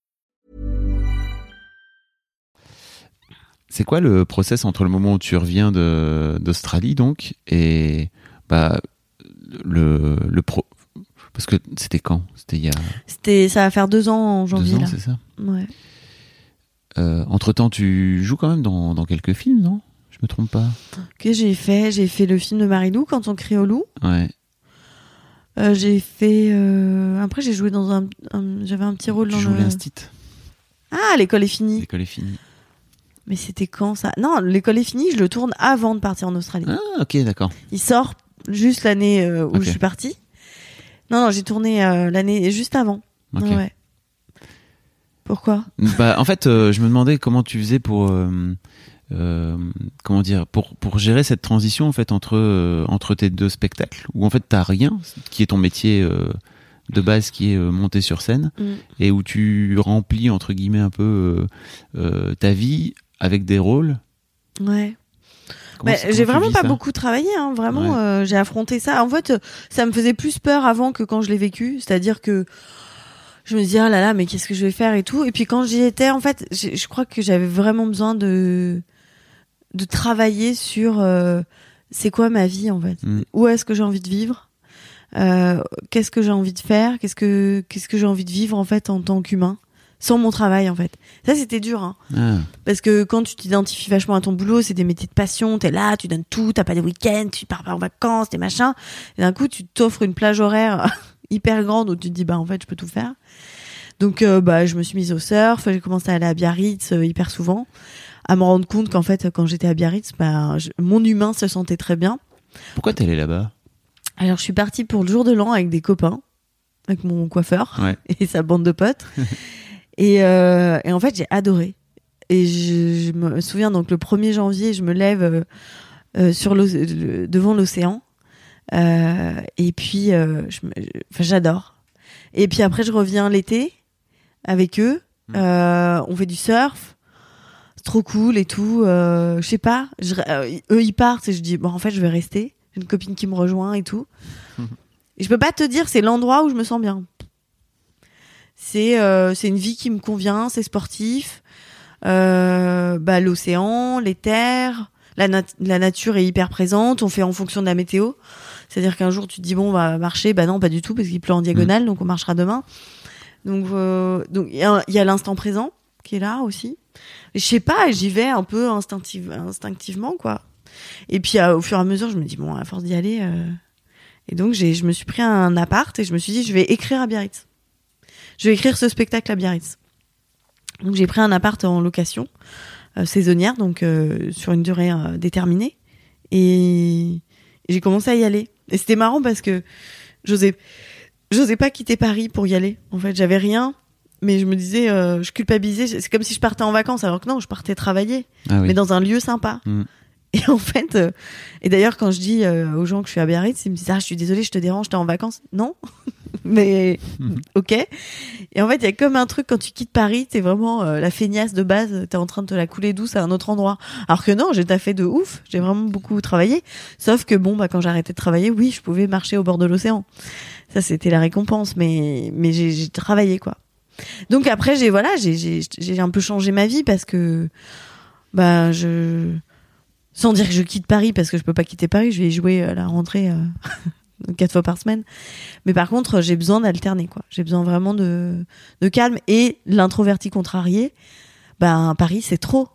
C'est quoi le process entre le moment où tu reviens d'Australie donc et bah le le pro parce que c'était quand? C'était il y a C'était, ça va faire deux ans en janvier, deux ans, c'est ça? Ouais. entre temps, tu joues quand même dans, dans quelques films, non? Je me trompe pas. Que j'ai fait, j'ai fait le film de Marilou quand on crie au loup. Ouais. Euh, j'ai fait, euh, après j'ai joué dans un, un- j'avais un petit rôle Tu dans joues le. l'instit. Ah, l'école est finie. L'école est finie. Mais c'était quand ça? Non, l'école est finie. Je le tourne avant de partir en Australie. Ah, ok, d'accord. Il sort juste l'année euh, où je suis partie. Non, non, j'ai tourné euh, l'année juste avant. Ouais, ouais. Pourquoi? Bah, en fait, euh, je me demandais comment tu faisais pour comment dire pour pour gérer cette transition en fait entre entre tes deux spectacles où en fait t'as rien qui est ton métier de base qui est euh, monter sur scène Mm. et où tu remplis entre guillemets un peu euh, euh, ta vie avec des rôles. Ouais. Bah, j'ai vraiment pas beaucoup travaillé, hein, vraiment. Ouais. euh, j'ai affronté ça. En fait, ça me faisait plus peur avant que quand je l'ai vécu. C'est-à-dire que je me disais, ah là là, mais qu'est-ce que je vais faire et tout. Et puis quand j'y étais, en fait, je crois que j'avais vraiment besoin de de travailler sur euh, c'est quoi ma vie en fait. Mm. Où est-ce que j'ai envie de vivre? Euh, Qu'est-ce que j'ai envie de faire? Qu'est-ce que qu'est-ce que j'ai envie de vivre en fait en tant qu'humain? Sans mon travail en fait. Ça c'était dur. Hein. Ah, Parce que quand tu t'identifies vachement à ton boulot, c'est des métiers de passion, t'es là, tu donnes tout, t'as pas de week-end, tu pars pas en vacances, des machins. Et d'un coup, tu t'offres une plage horaire hyper grande où tu te dis, bah en fait, je peux tout faire. Donc, euh, bah, je me suis mise au surf, j'ai commencé à aller à Biarritz euh, hyper souvent, à me rendre compte qu'en fait, quand j'étais à Biarritz, bah, je- mon humain se sentait très bien. pourquoi t'es allé là-bas? Alors, je suis partie pour le jour de l'an avec des copains, avec mon coiffeur Ouais. et sa bande de potes. et, euh, et en fait, j'ai adoré. Et je, je me souviens, donc le 1er janvier, je me lève euh, euh, sur le- devant l'océan. Et puis, j'adore. Et puis après, je reviens l'été avec eux. Mm. Euh, on fait du surf. c'est trop cool et tout. Euh, je sais pas. Je- euh, eux, ils partent et je dis, bon, en fait, je vais rester. J'ai une copine qui me rejoint et tout. et je peux pas te dire, c'est l'endroit où je me sens bien. C'est euh, c'est une vie qui me convient, c'est sportif. Euh, bah, l'océan, les terres, la, la nature est hyper présente. On fait en fonction de la météo. C'est-à-dire qu'un jour, tu te dis, bon, on va marcher. Bah non, pas du tout, parce qu'il pleut en diagonale, donc on marchera demain. Donc, euh, donc il y a, l'instant présent qui est là aussi. Je sais pas, j'y vais un peu instinctive, instinctivement, quoi. Et puis, au fur et à mesure, je me dis, bon, à force d'y aller. Et donc, je me suis pris un appart et je me suis dit, je vais écrire à Biarritz. Je vais écrire ce spectacle à Biarritz. Donc, j'ai pris un appart en location euh, saisonnière, donc euh, sur une durée euh, déterminée. Et, et j'ai commencé à y aller. Et c'était marrant parce que j'osais, j'osais pas quitter Paris pour y aller. En fait, j'avais rien. Mais je me disais, je culpabilisais. C'est comme si je partais en vacances, alors que non, je partais travailler Ah oui. mais dans un lieu sympa. Mm. Et en fait, euh, et d'ailleurs, quand je dis euh, aux gens que je suis à Biarritz, ils me disent Ah, je suis désolée, je te dérange, t'es en vacances? Non, mais ok. Et en fait, il y a comme un truc quand tu quittes Paris, t'es vraiment euh, la feignasse de base, t'es en train de te la couler douce à un autre endroit. Alors que non, j'ai taffé de ouf, j'ai vraiment beaucoup travaillé. Sauf que bon, bah, quand arrêté de travailler, oui, je pouvais marcher au bord de l'océan. Ça, c'était la récompense, mais, mais j'ai travaillé, quoi. Donc après, j'ai voilà, j'ai- j'ai j'ai un peu changé ma vie parce que bah je sans dire que je quitte Paris parce que je peux pas quitter Paris, je vais y jouer à la rentrée euh, quatre fois par semaine. Mais par contre, j'ai besoin d'alterner quoi. J'ai besoin vraiment de de calme et l'introverti contrarié. Ben Paris, c'est trop.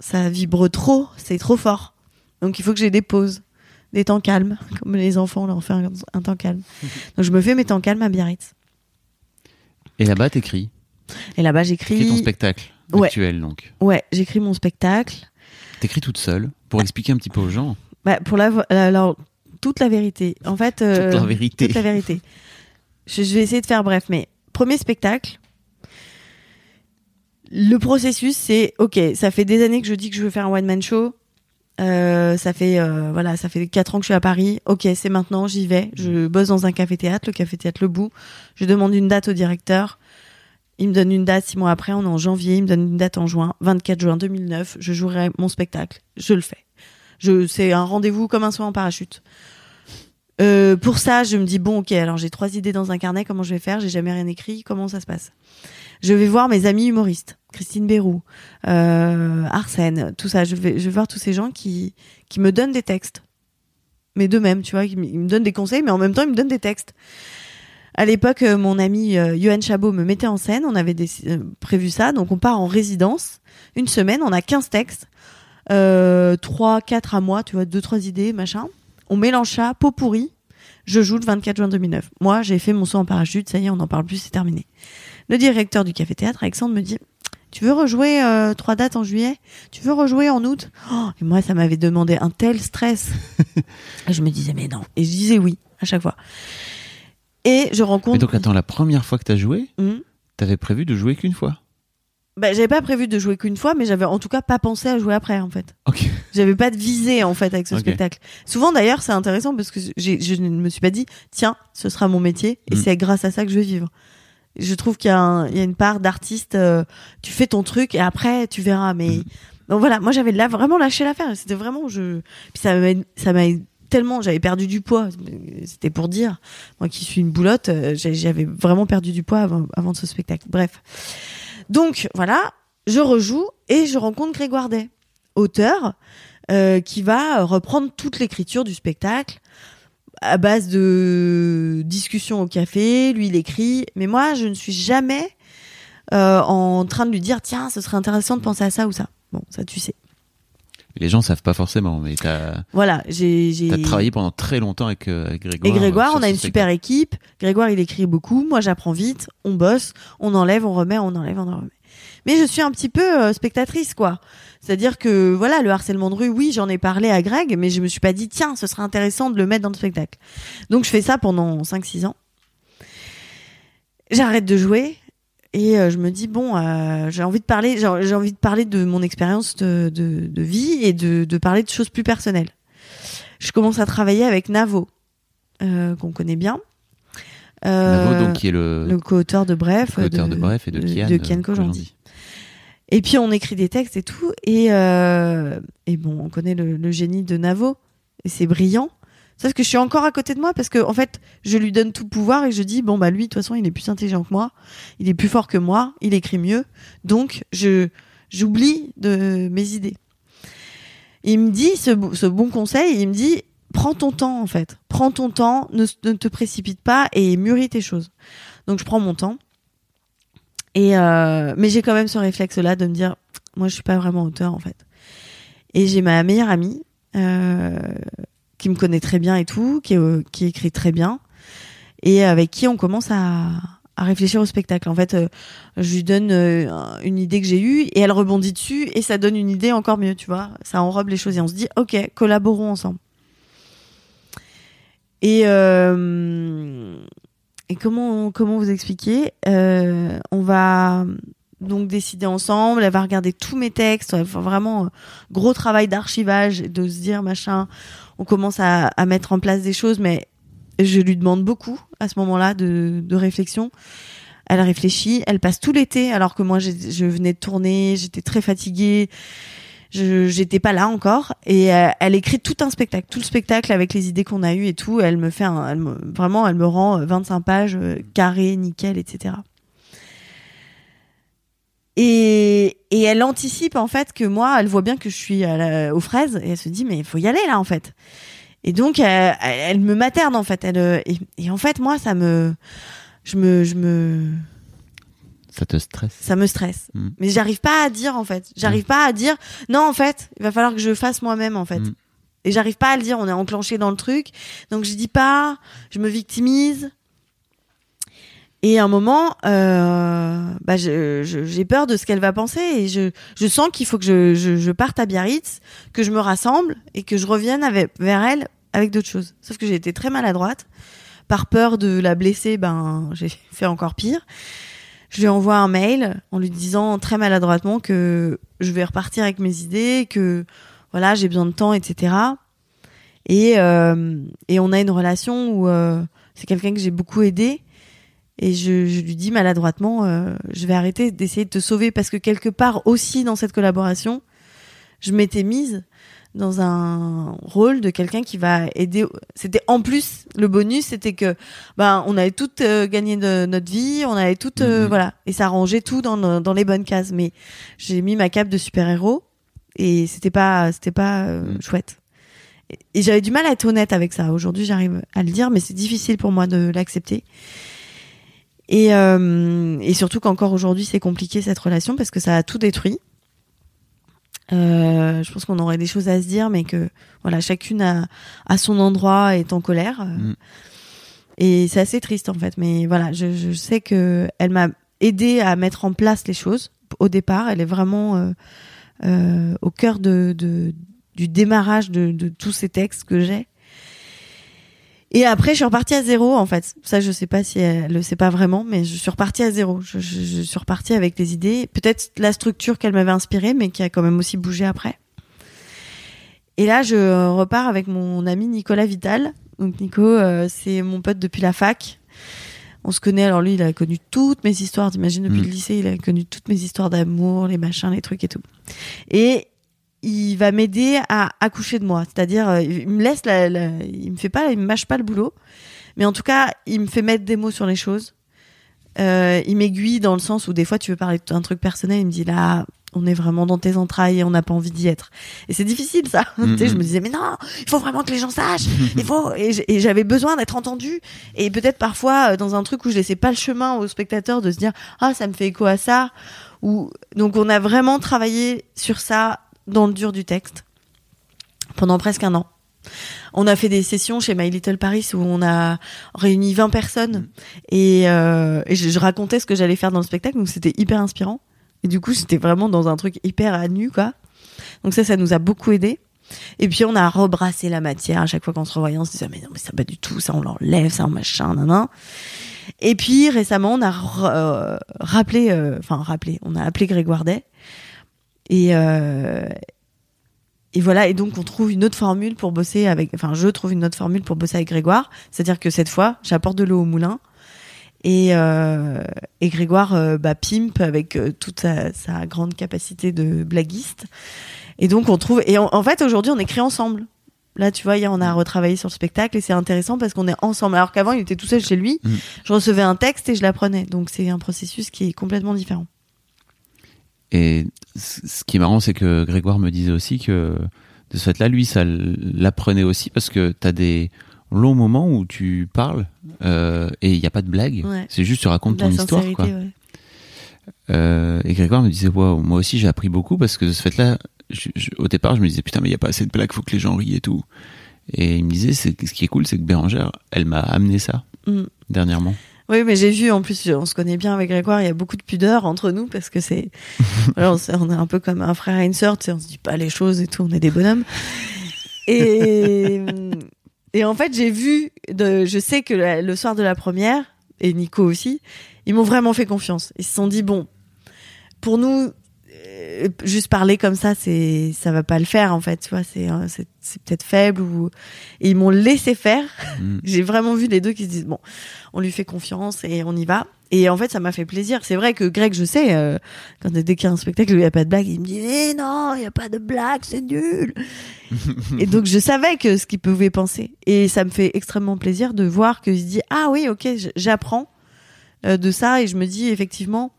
Ça vibre trop, c'est trop fort. Donc il faut que j'ai des pauses, des temps calmes, comme les enfants on leur fait un, un temps calme. Donc je me fais mes temps calmes à Biarritz. Et là-bas, t'écris? Et là-bas, T'écris ton j'écris. spectacle Ouais. actuel, donc. Ouais, j'écris mon spectacle. T'écris toute seule? Pour expliquer un petit peu aux gens. Bah, pour la, vo- alors, toute la vérité. En fait, euh, Toute la vérité. toute la vérité. Je, je vais essayer de faire bref, mais premier spectacle. Le processus, c'est ok. Ça fait des années que je dis que je veux faire un one man show. Euh, ça fait euh, voilà, ça fait quatre ans que je suis à Paris. Ok, c'est maintenant, j'y vais. Je bosse dans un café théâtre, le café théâtre Le Bout. Je demande une date au directeur. Il me donne une date six mois après, on est en janvier. Il me donne une date en juin, 24 juin 2009. Je jouerai mon spectacle. Je le fais. C'est un rendez-vous comme un saut en parachute. Euh, pour ça, je me dis bon, ok, alors j'ai trois idées dans un carnet. Comment je vais faire? J'ai jamais rien écrit. Comment ça se passe? Je vais voir mes amis humoristes, Christine Bérou, euh, Arsène, tout ça. Je vais, voir tous ces gens qui me donnent des textes, mais d'eux-mêmes, tu vois, ils me donnent des conseils, mais en même temps ils me donnent des textes. À l'époque, euh, mon ami euh, Chabot me mettait en scène. On avait prévu ça, donc on part en résidence une semaine. On a 15 textes euh, 3, 4 à moi, tu vois, deux, trois idées, machin. On mélange ça, pot pourri. Je joue le 24 juin 2009. Moi, j'ai fait mon saut en parachute, ça y est, on n'en parle plus, c'est terminé. Le directeur du café théâtre, Alexandre, me dit Tu veux rejouer euh, trois dates en juillet? Tu veux rejouer en août? Oh, Et moi, ça m'avait demandé un tel stress. et je me disais Mais non. Et je disais oui, à chaque fois. Et je rencontre. Mais donc, attends, la première fois que t'as joué, Hum. t'avais prévu de jouer qu'une fois? Bah, j'avais pas prévu de jouer qu'une fois, mais j'avais en tout cas pas pensé à jouer après, en fait. Ok. J'avais pas de visée en fait avec ce spectacle. Souvent d'ailleurs, c'est intéressant parce que je ne me suis pas dit tiens, ce sera mon métier et Mm. c'est grâce à ça que je vais vivre. Je trouve qu'il y, a y une part d'artiste. euh, tu fais ton truc et après tu verras. Mais Mm. donc voilà, moi j'avais là vraiment lâché l'affaire. C'était vraiment je. Puis ça m'a tellement j'avais perdu du poids. C'était pour dire moi qui suis une boulotte, euh, j'avais vraiment perdu du poids avant, avant ce spectacle. Bref. Donc voilà, je rejoue et je rencontre Grégoire Day, auteur, euh, qui va reprendre toute l'écriture du spectacle à base de discussions au café. Lui, il écrit, mais moi, je ne suis jamais euh, en train de lui dire tiens, ce serait intéressant de penser à ça ou ça. Bon, ça tu sais. Les gens savent pas forcément, mais t'as Voilà, j'ai travaillé pendant très longtemps avec, euh, avec Grégoire. Et Grégoire, on a une super équipe. Grégoire, il écrit beaucoup. Moi, j'apprends vite. On bosse. On enlève, on remet, on enlève, on en remet. Mais je suis un petit peu euh, spectatrice, quoi. C'est-à-dire que, voilà, le harcèlement de rue, oui, j'en ai parlé à Greg, mais je me suis pas dit, tiens, ce serait intéressant de le mettre dans le spectacle. Donc, je fais ça pendant 5-6 ans. J'arrête de jouer. Et euh, je me dis bon, euh, j'ai envie de parler, j'ai envie de parler de mon expérience de, de, de vie et de, de parler de choses plus personnelles. Je commence à travailler avec Navo, euh, qu'on connaît bien. Navo, donc, qui est le, le co-auteur de Bref, co-auteur de, Bref et de Kian. de Kian Kojandi. Et puis on écrit des textes et tout. Et, et bon, on connaît le, le génie de Navo. Et c'est brillant. Sauf que je suis encore à côté de moi parce que en fait, je lui donne tout pouvoir et je dis bon bah lui de toute façon il est plus intelligent que moi, il est plus fort que moi, il écrit mieux, donc je j'oublie de mes idées. Il me dit ce, ce bon conseil, il me dit prends ton temps en fait, prends ton temps, ne, ne te précipite pas et mûris tes choses. Donc je prends mon temps. Et euh, mais j'ai quand même ce réflexe là de me dire moi je suis pas vraiment auteur en fait. Et j'ai ma meilleure amie euh, qui me connaît très bien et tout, qui, euh, qui écrit très bien, et avec qui on commence à, réfléchir au spectacle. En fait, euh, je lui donne euh, une idée que j'ai eue et elle rebondit dessus et ça donne une idée encore mieux, tu vois. Ça enrobe les choses et on se dit, ok, collaborons ensemble. Et, et comment, comment vous expliquer? On va donc décider ensemble, elle va regarder tous mes textes, vraiment euh, gros travail d'archivage, de se dire machin, on commence à, à mettre en place des choses, mais je lui demande beaucoup à ce moment-là de, de réflexion. Elle réfléchit, elle passe tout l'été, alors que moi je venais de tourner, j'étais très fatiguée, je j'étais pas là encore, et euh, elle écrit tout un spectacle, tout le spectacle avec les idées qu'on a eues et tout. Elle me fait un, elle me- vraiment, elle me rend euh, 25 pages euh, carrées, nickel, etc. Et, et elle anticipe en fait que moi, elle voit bien que je suis à la- aux fraises et elle se dit mais il faut y aller là en fait. Et donc euh, elle, elle me materne en fait. Elle, euh, et, et en fait moi ça me, je me, je me, Ça te stresse? ça me stresse. Mm. Mais j'arrive pas à dire en fait. J'arrive pas à dire non en fait. Il va falloir que je fasse moi-même en fait. Mm. Et j'arrive pas à le dire. On est enclenché dans le truc. Donc je dis pas. Je me victimise. Et à un moment, euh, bah j'ai peur de ce qu'elle va penser et je, je sens qu'il faut que je, je, je parte à Biarritz, que je me rassemble et que je revienne avec, vers elle avec d'autres choses. Sauf que j'ai été très maladroite. Par peur de la blesser, ben j'ai fait encore pire. Je lui envoie un mail en lui disant très maladroitement que je vais repartir avec mes idées, que voilà j'ai besoin de temps, etc. Et, euh, et on a une relation où euh, c'est quelqu'un que j'ai beaucoup aidé. Et je, je lui dis maladroitement, euh, je vais arrêter d'essayer de te sauver parce que quelque part aussi dans cette collaboration, je m'étais mise dans un rôle de quelqu'un qui va aider. C'était en plus le bonus, c'était que ben on avait toutes euh, gagné de notre vie, on avait toutes euh, Mhm. voilà et ça rangeait tout dans dans les bonnes cases. Mais j'ai mis ma cape de super héros et c'était pas c'était pas euh, Mhm. chouette. Et, et j'avais du mal à être honnête avec ça. Aujourd'hui, j'arrive à le dire, mais c'est difficile pour moi de l'accepter. Et, euh, et surtout qu'encore aujourd'hui, c'est compliqué cette relation parce que ça a tout détruit. Euh, je pense qu'on aurait des choses à se dire, mais que voilà, chacune a, a son endroit est en colère. Mm. Et c'est assez triste en fait. Mais voilà, je, je sais que elle m'a aidé à mettre en place les choses au départ. Elle est vraiment euh, euh, au cœur de, de- du démarrage de, de tous ces textes que j'ai. Et après, je suis repartie à zéro, en fait. Ça, je sais pas si elle le sait pas vraiment, mais je suis repartie à zéro. Je, je- je suis repartie avec les idées, peut-être la structure qu'elle m'avait inspirée, mais qui a quand même aussi bougé après. Et là, je repars avec mon ami Nicolas Vital. Donc Nico, euh, c'est mon pote depuis la fac. On se connaît. Alors lui, il a connu toutes mes histoires. T'imagines depuis Mm. le lycée, il a connu toutes mes histoires d'amour, les machins, les trucs et tout. Et il va m'aider à accoucher de moi. C'est-à-dire, euh, il me laisse, la, la- il me fait pas, il me mâche pas le boulot, mais en tout cas, il me fait mettre des mots sur les choses. Euh, il m'aiguille dans le sens où des fois, tu veux parler d'un truc personnel, il me dit là, on est vraiment dans tes entrailles et on n'a pas envie d'y être. Et c'est difficile ça. Tu sais, je me disais mais non, il faut vraiment que les gens sachent. Il faut et j'avais besoin d'être entendue et peut-être parfois euh, dans un truc où je laissais pas le chemin au spectateur de se dire ah ça me fait écho à ça ou donc on a vraiment travaillé sur ça dans le dur du texte pendant presque un an. On a fait des sessions chez My Little Paris où on a réuni 20 personnes et, euh, et je, je racontais ce que j'allais faire dans le spectacle donc c'était hyper inspirant et du coup j'étais vraiment dans un truc hyper à nu quoi. Donc ça ça nous a beaucoup aidé. Et puis on a rebrassé la matière à chaque fois qu'on se revoyait, on se disait mais non mais ça pas du tout, ça on l'enlève, ça on machin, nan, nan. Et puis récemment on a euh, rappelé, euh, enfin rappelé, on a appelé Grégoire Day et euh, et voilà et donc on trouve une autre formule pour bosser avec, enfin je trouve une autre formule pour bosser avec Grégoire, c'est-à-dire que cette fois j'apporte de l'eau au moulin Et, euh, et Grégoire euh, bah, pimpe avec euh, toute sa, sa grande capacité de blaguiste. Et donc on trouve. Et en, en fait aujourd'hui on écrit ensemble. Là tu vois, hier on a retravaillé sur le spectacle et c'est intéressant parce qu'on est ensemble. Alors qu'avant il était tout seul chez lui. Mm. Je recevais un texte et je l'apprenais. Donc c'est un processus qui est complètement différent. Et ce qui est marrant, c'est que Grégoire me disait aussi que de ce fait-là, lui, ça l'apprenait aussi parce que tu as des longs moments où tu parles euh, et il n'y a pas de blague. Ouais. C'est juste tu racontes ton histoire. Quoi. ouais. Euh, et Grégoire me disait, waouh, moi aussi j'ai appris beaucoup parce que de ce fait-là, au départ, je me disais, putain, mais il n'y a pas assez de blagues, faut que les gens rient et tout. Et il me disait, ce qui est cool, c'est que Bérangère, elle m'a amené ça Mm. dernièrement. Oui, mais j'ai vu, en plus, on se connaît bien avec Grégoire, il y a beaucoup de pudeur entre nous parce que c'est. voilà, on, est un peu comme un frère et une sœur, on se dit pas les choses et tout, on est des bonhommes. Et, et en fait, j'ai vu, je sais que le soir de la première, et Nico aussi, ils m'ont vraiment fait confiance. Ils se sont dit, bon, pour nous, juste parler comme ça, c'est, ça va pas le faire, en fait, tu vois, c'est, euh, c'est, c'est peut-être faible ou. Et ils m'ont laissé faire. Mm. J'ai vraiment vu les deux qui se disent, bon, on lui fait confiance et on y va. Et en fait, ça m'a fait plaisir. C'est vrai que Greg, je sais, euh, quand dès qu'il y a un spectacle où il n'y a pas de blague, il me dit, eh non, il n'y a pas de blague, c'est nul. et donc, je savais que ce qu'il pouvait penser. Et ça me fait extrêmement plaisir de voir qu'il se dit, ah oui, ok, j'apprends euh, de ça et je me dis, effectivement,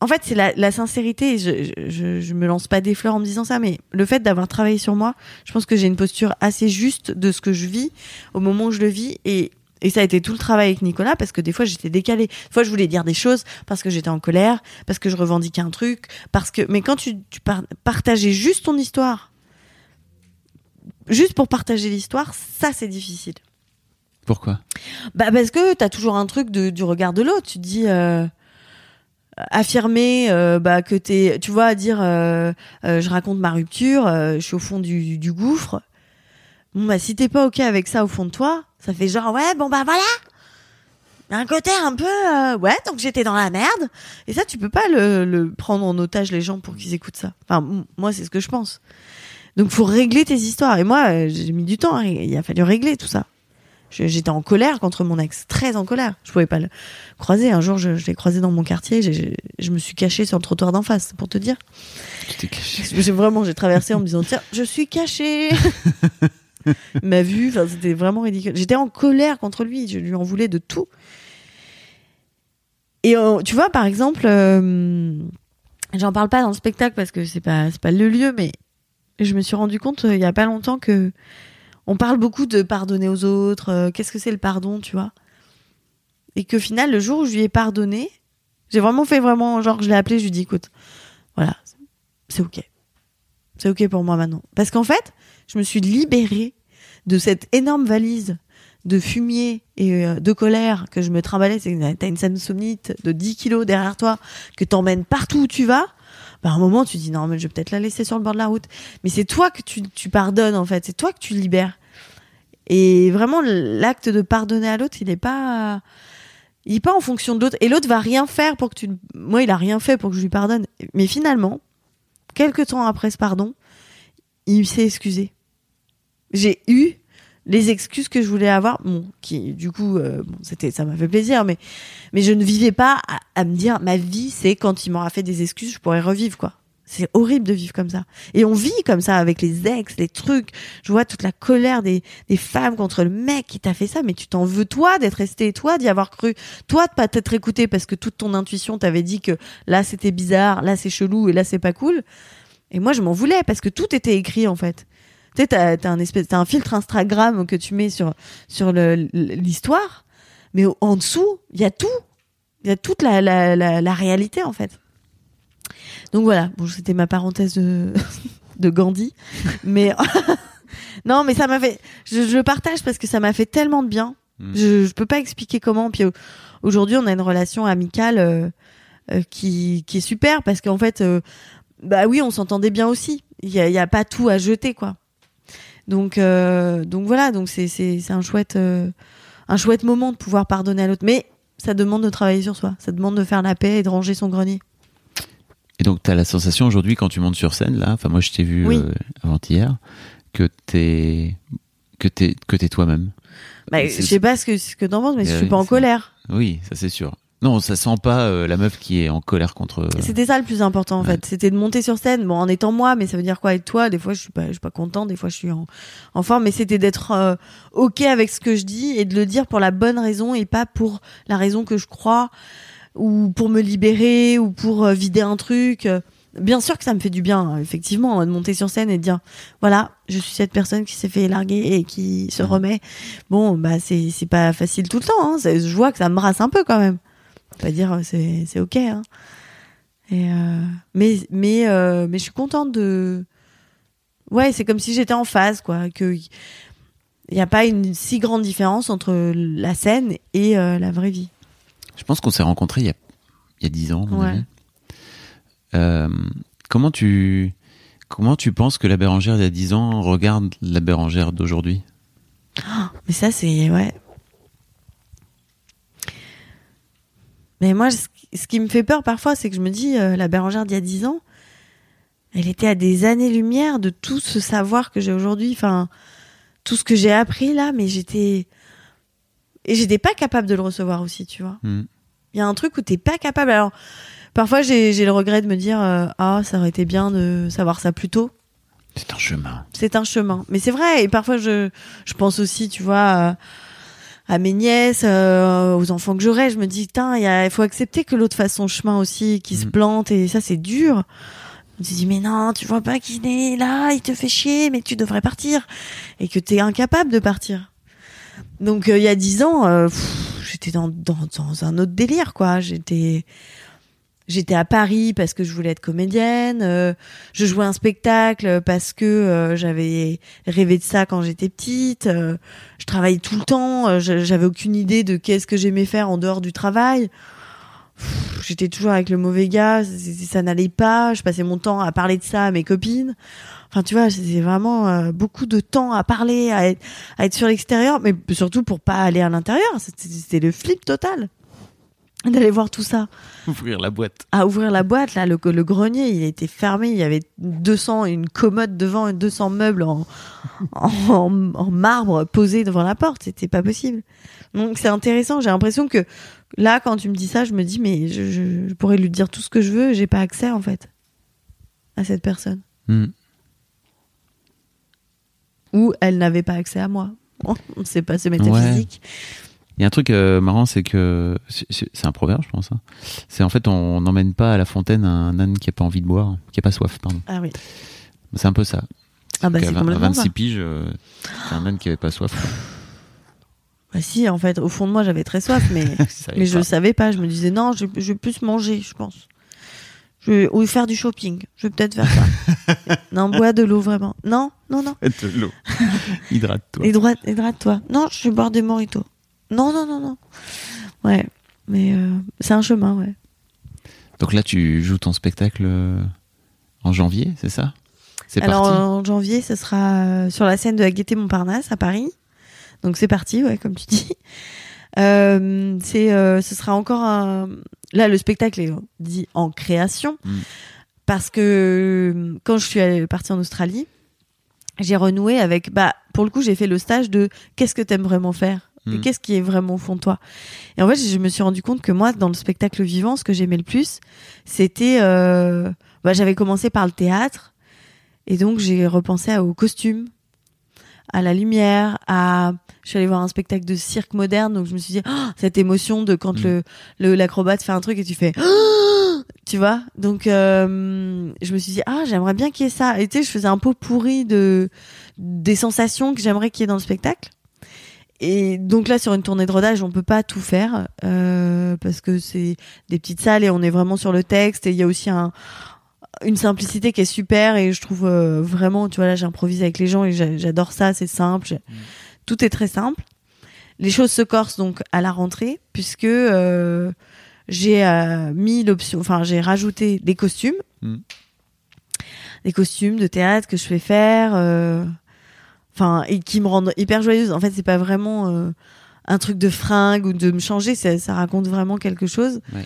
en fait, c'est la, la sincérité. Je, je, je me lance pas des fleurs en me disant ça, mais le fait d'avoir travaillé sur moi, je pense que j'ai une posture assez juste de ce que je vis au moment où je le vis et et ça a été tout le travail avec Nicolas parce que des fois j'étais décalée. Des fois je voulais dire des choses parce que j'étais en colère, parce que je revendiquais un truc, parce que mais quand tu, tu par- partageais juste ton histoire, juste pour partager l'histoire, ça c'est difficile. Pourquoi? Bah parce que t'as toujours un truc de, du regard de l'autre. Tu te dis euh, affirmer euh, bah que t'es, tu vois, dire euh, euh, je raconte ma rupture, euh, je suis au fond du, du gouffre. Bon bah si t'es pas ok avec ça au fond de toi, ça fait genre ouais bon bah voilà. Un côté un peu euh, ouais donc j'étais dans la merde et ça tu peux pas le, le prendre en otage les gens pour qu'ils écoutent ça. Enfin moi c'est ce que je pense. Donc faut régler tes histoires et moi euh, j'ai mis du temps, à ré- il a fallu régler tout ça. Je- J'étais en colère contre mon ex, très en colère. Je pouvais pas le croiser. Un jour, je, je l'ai croisé dans mon quartier. j'ai- je me suis cachée sur le trottoir d'en face, pour te dire. Tu. J'ai vraiment, j'ai traversé en me disant tiens, je suis cachée. M'a vu. C'était vraiment ridicule. J'étais en colère contre lui. Je lui en voulais de tout. Et euh, tu vois, par exemple, euh, j'en parle pas dans le spectacle parce que c'est pas, pas le lieu, mais je me suis rendu compte euh, il y a pas longtemps que on parle beaucoup de pardonner aux autres. euh, Qu'est-ce que c'est le pardon, tu vois? Et qu'au final, le jour où je lui ai pardonné, j'ai vraiment fait vraiment genre je l'ai appelé, je lui ai écoute, voilà, c'est ok, c'est ok pour moi maintenant. Parce qu'en fait, je me suis libérée de cette énorme valise de fumier et euh, de colère que je me trimballais. T'as une Samsonite de 10 kilos derrière toi que t'emmènes partout où tu vas. Bah, à un moment, tu dis non, mais je vais peut-être la laisser sur le bord de la route. Mais c'est toi que tu, pardonnes, en fait. C'est toi que tu libères. Et vraiment, l'acte de pardonner à l'autre, il est pas, il est pas en fonction de l'autre. Et l'autre va rien faire pour que tu, moi, il a rien fait pour que je lui pardonne. Mais finalement, quelques temps après ce pardon, il s'est excusé. J'ai eu les excuses que je voulais avoir, bon, qui du coup, euh, bon, c'était, ça m'a fait plaisir, mais, mais je ne vivais pas à, à me dire, ma vie, c'est quand il m'aura fait des excuses, je pourrais revivre, quoi. C'est horrible de vivre comme ça. Et on vit comme ça avec les ex, les trucs. Je vois toute la colère des, des femmes contre le mec qui t'a fait ça, mais tu t'en veux toi d'être resté, toi d'y avoir cru, toi de pas t'être écouté parce que toute ton intuition t'avait dit que là c'était bizarre, là c'est chelou et là c'est pas cool. Et moi je m'en voulais parce que tout était écrit en fait. Tu sais, t'as, t'as un espèce, t'as un filtre Instagram que tu mets sur, sur le- l'histoire, mais en dessous, il y a tout. Il y a toute la, la, la, la réalité, en fait. Donc voilà, bon, c'était ma parenthèse de, de Gandhi. Mais, non, mais ça m'a fait, je, je le partage parce que ça m'a fait tellement de bien. Mm. Je, je peux pas expliquer comment. Puis aujourd'hui, on a une relation amicale euh, euh, qui, qui est super parce qu'en fait, euh, bah oui, on s'entendait bien aussi. Il y a, y a pas tout à jeter, quoi. Donc, euh, donc voilà, donc c'est c'est c'est un chouette euh, un chouette moment de pouvoir pardonner à l'autre, mais ça demande de travailler sur soi, ça demande de faire la paix et de ranger son grenier. Et donc, tu as la sensation aujourd'hui, quand tu montes sur scène, là, enfin, moi, je t'ai vu Oui. euh, avant-hier, que t'es que t'es que t'es toi-même. Bah, je sais pas ce que ce que t'en penses, mais je suis pas en colère. Oui, ça c'est sûr. Non, ça sent pas euh, la meuf qui est en colère contre. euh, C'était ça le plus important en Ouais. fait. C'était de monter sur scène, bon en étant moi, mais ça veut dire quoi être toi Des fois je suis pas, je suis pas content, des fois je suis en, en forme, mais c'était d'être euh, ok avec ce que je dis et de le dire pour la bonne raison et pas pour la raison que je crois ou pour me libérer ou pour euh, vider un truc. Bien sûr que ça me fait du bien, hein, effectivement, de monter sur scène et de dire voilà, je suis cette personne qui s'est fait larguer et qui se Mhm. remet. Bon, bah c'est c'est pas facile tout le temps. Hein. Je vois que ça me brasse un peu quand même. Pas dire euh, c'est ok. Hein. Et euh, mais mais euh, mais je suis contente de. Ouais, c'est comme si j'étais en phase, quoi. Que il n'y a pas une si grande différence entre la scène et euh, la vraie vie. Je pense qu'on s'est rencontrés il y a il y a dix ans. à mon Ouais. avis. Comment tu comment tu penses que la Bérangère d'il y a 10 ans regarde la Bérangère d'aujourd'hui? Mais ça, c'est ouais. Mais moi, ce qui- me fait peur parfois, c'est que je me dis, euh, la Bérangère d'il y a 10 ans, elle était à des années-lumière de tout ce savoir que j'ai aujourd'hui. Enfin, tout ce que j'ai appris là, mais j'étais. Et j'étais pas capable de le recevoir aussi, tu vois. Hmm. Il y a un truc où t'es pas capable. Alors, parfois, j'ai j'ai le regret de me dire, euh, ah, ça aurait été bien de savoir ça plus tôt C'est un chemin. c'est un chemin. Mais c'est vrai, et parfois je, je pense aussi, tu vois, à, à mes nièces, euh, aux enfants que j'aurai, je me dis, putain, il faut accepter que l'autre fasse son chemin aussi, qu'il se Mhm. plante, et ça c'est dur. Je me dis, mais non, tu vois pas qu'il est là, il te fait chier, mais tu devrais partir. Et que t'es incapable de partir. Donc euh, il y a dix ans, euh, j'étais dans, dans, dans un autre délire, quoi. J'étais... J'étais à Paris parce que je voulais être comédienne. euh, je jouais un spectacle parce que euh, j'avais rêvé de ça quand j'étais petite. euh, je travaillais tout le temps. euh, j'avais aucune idée de qu'est-ce que j'aimais faire en dehors du travail. J'étais toujours avec le mauvais gars. Ça, n'allait pas. Je passais mon temps à parler de ça à mes copines. Enfin, tu vois, c'était vraiment euh, beaucoup de temps à parler, à être, à être sur l'extérieur, mais surtout pour pas aller à l'intérieur. C'était le flip total d'aller voir tout ça. Ouvrir la boîte. à ouvrir la boîte là le, le grenier il était fermé il y avait 200 une commode devant et 200 meubles en, en, en marbre posés devant la porte. C'était pas possible. Donc c'est intéressant. J'ai l'impression que là quand tu me dis ça je me dis mais je, je- je pourrais lui dire tout ce que je veux. J'ai pas accès en fait à cette personne. Hmm. ou elle n'avait pas accès à moi. On sait pas c'est Ouais. Il y a un truc euh, marrant, c'est que c'est- un proverbe, je pense. hein. C'est en fait, on n'emmène pas à la fontaine un âne qui a pas envie de boire, qui a pas soif, pardon. ah oui C'est un peu ça. ah bah c'est vingt- à complètement 26 ça piges, euh, c'est un âne qui avait pas soif. bah si en fait au fond de moi j'avais très soif mais je le savais pas. Je me disais non, je, je vais plus manger, je pense. Je vais, ou faire du shopping. Je vais peut-être faire ça. non, bois de l'eau vraiment. Non, non, non. De l'eau. Hydrate-toi. Hydrate, hydrate-toi. Non, je vais boire des moritos. Non, non, non, non. Ouais, mais euh, c'est un chemin, ouais. Donc là, tu joues ton spectacle euh, en janvier, c'est ça? C'est Alors parti? en janvier, ce sera euh, sur la scène de la Gaîté Montparnasse à Paris. Donc c'est parti, ouais, comme tu dis. Euh, c'est, euh, ce sera encore un. Là, le spectacle est dit en création Mm. parce que quand je suis partie en Australie, j'ai renoué avec. Bah, pour le coup, j'ai fait le stage de qu'est-ce que t'aimes vraiment faire? Et Mm. qu'est-ce qui est vraiment au fond de toi? Et en fait, je me suis rendu compte que moi, dans le spectacle vivant, ce que j'aimais le plus, c'était. euh, bah, j'avais commencé par le théâtre. Et donc, j'ai repensé aux costumes, à la lumière, à. Je suis allée voir un spectacle de cirque moderne, donc je me suis dit, Oh, cette émotion de quand Mm. le le l'acrobate fait un truc et tu fais. Oh tu vois? Donc, euh, je me suis dit, ah, j'aimerais bien qu'il y ait ça. Et tu sais, je faisais un pot pourri de des sensations que j'aimerais qu'il y ait dans le spectacle. Et donc là, sur une tournée de rodage, on peut pas tout faire euh, parce que c'est des petites salles et on est vraiment sur le texte. Et il y a aussi un, une simplicité qui est super et je trouve euh, vraiment, tu vois, là, j'improvise avec les gens et j'a- j'adore ça. C'est simple, j'ai- tout est très simple. Les choses se corsent donc à la rentrée puisque euh, j'ai euh, mis l'option, enfin j'ai rajouté des costumes, Mm. des costumes de théâtre que je fais faire. Euh, enfin et qui me rendent hyper joyeuse. En fait, c'est pas vraiment euh, un truc de fringue ou de me changer, ça, ça raconte vraiment quelque chose. Ouais.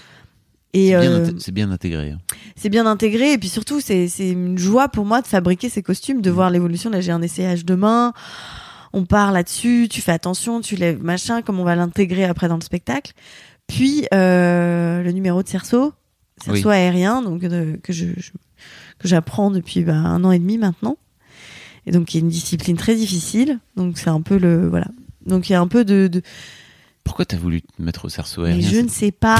Et C'est bien, euh, inté- c'est bien intégré. hein. c'est bien intégré et puis surtout c'est c'est une joie pour moi de fabriquer ces costumes, de voir l'évolution. Là, j'ai un essayage demain. On part là-dessus, tu fais attention, tu lèves machin, comme on va l'intégrer après dans le spectacle. Puis euh, le numéro de cerceau, cerceau Oui. aérien, donc de- que je, je- que j'apprends depuis bah, un an et demi maintenant. Et donc, il y a une discipline très difficile. Donc, c'est un peu le voilà. Donc, il y a un peu de, de Pourquoi t'as voulu te mettre au cerceau aérien je ne sais pas.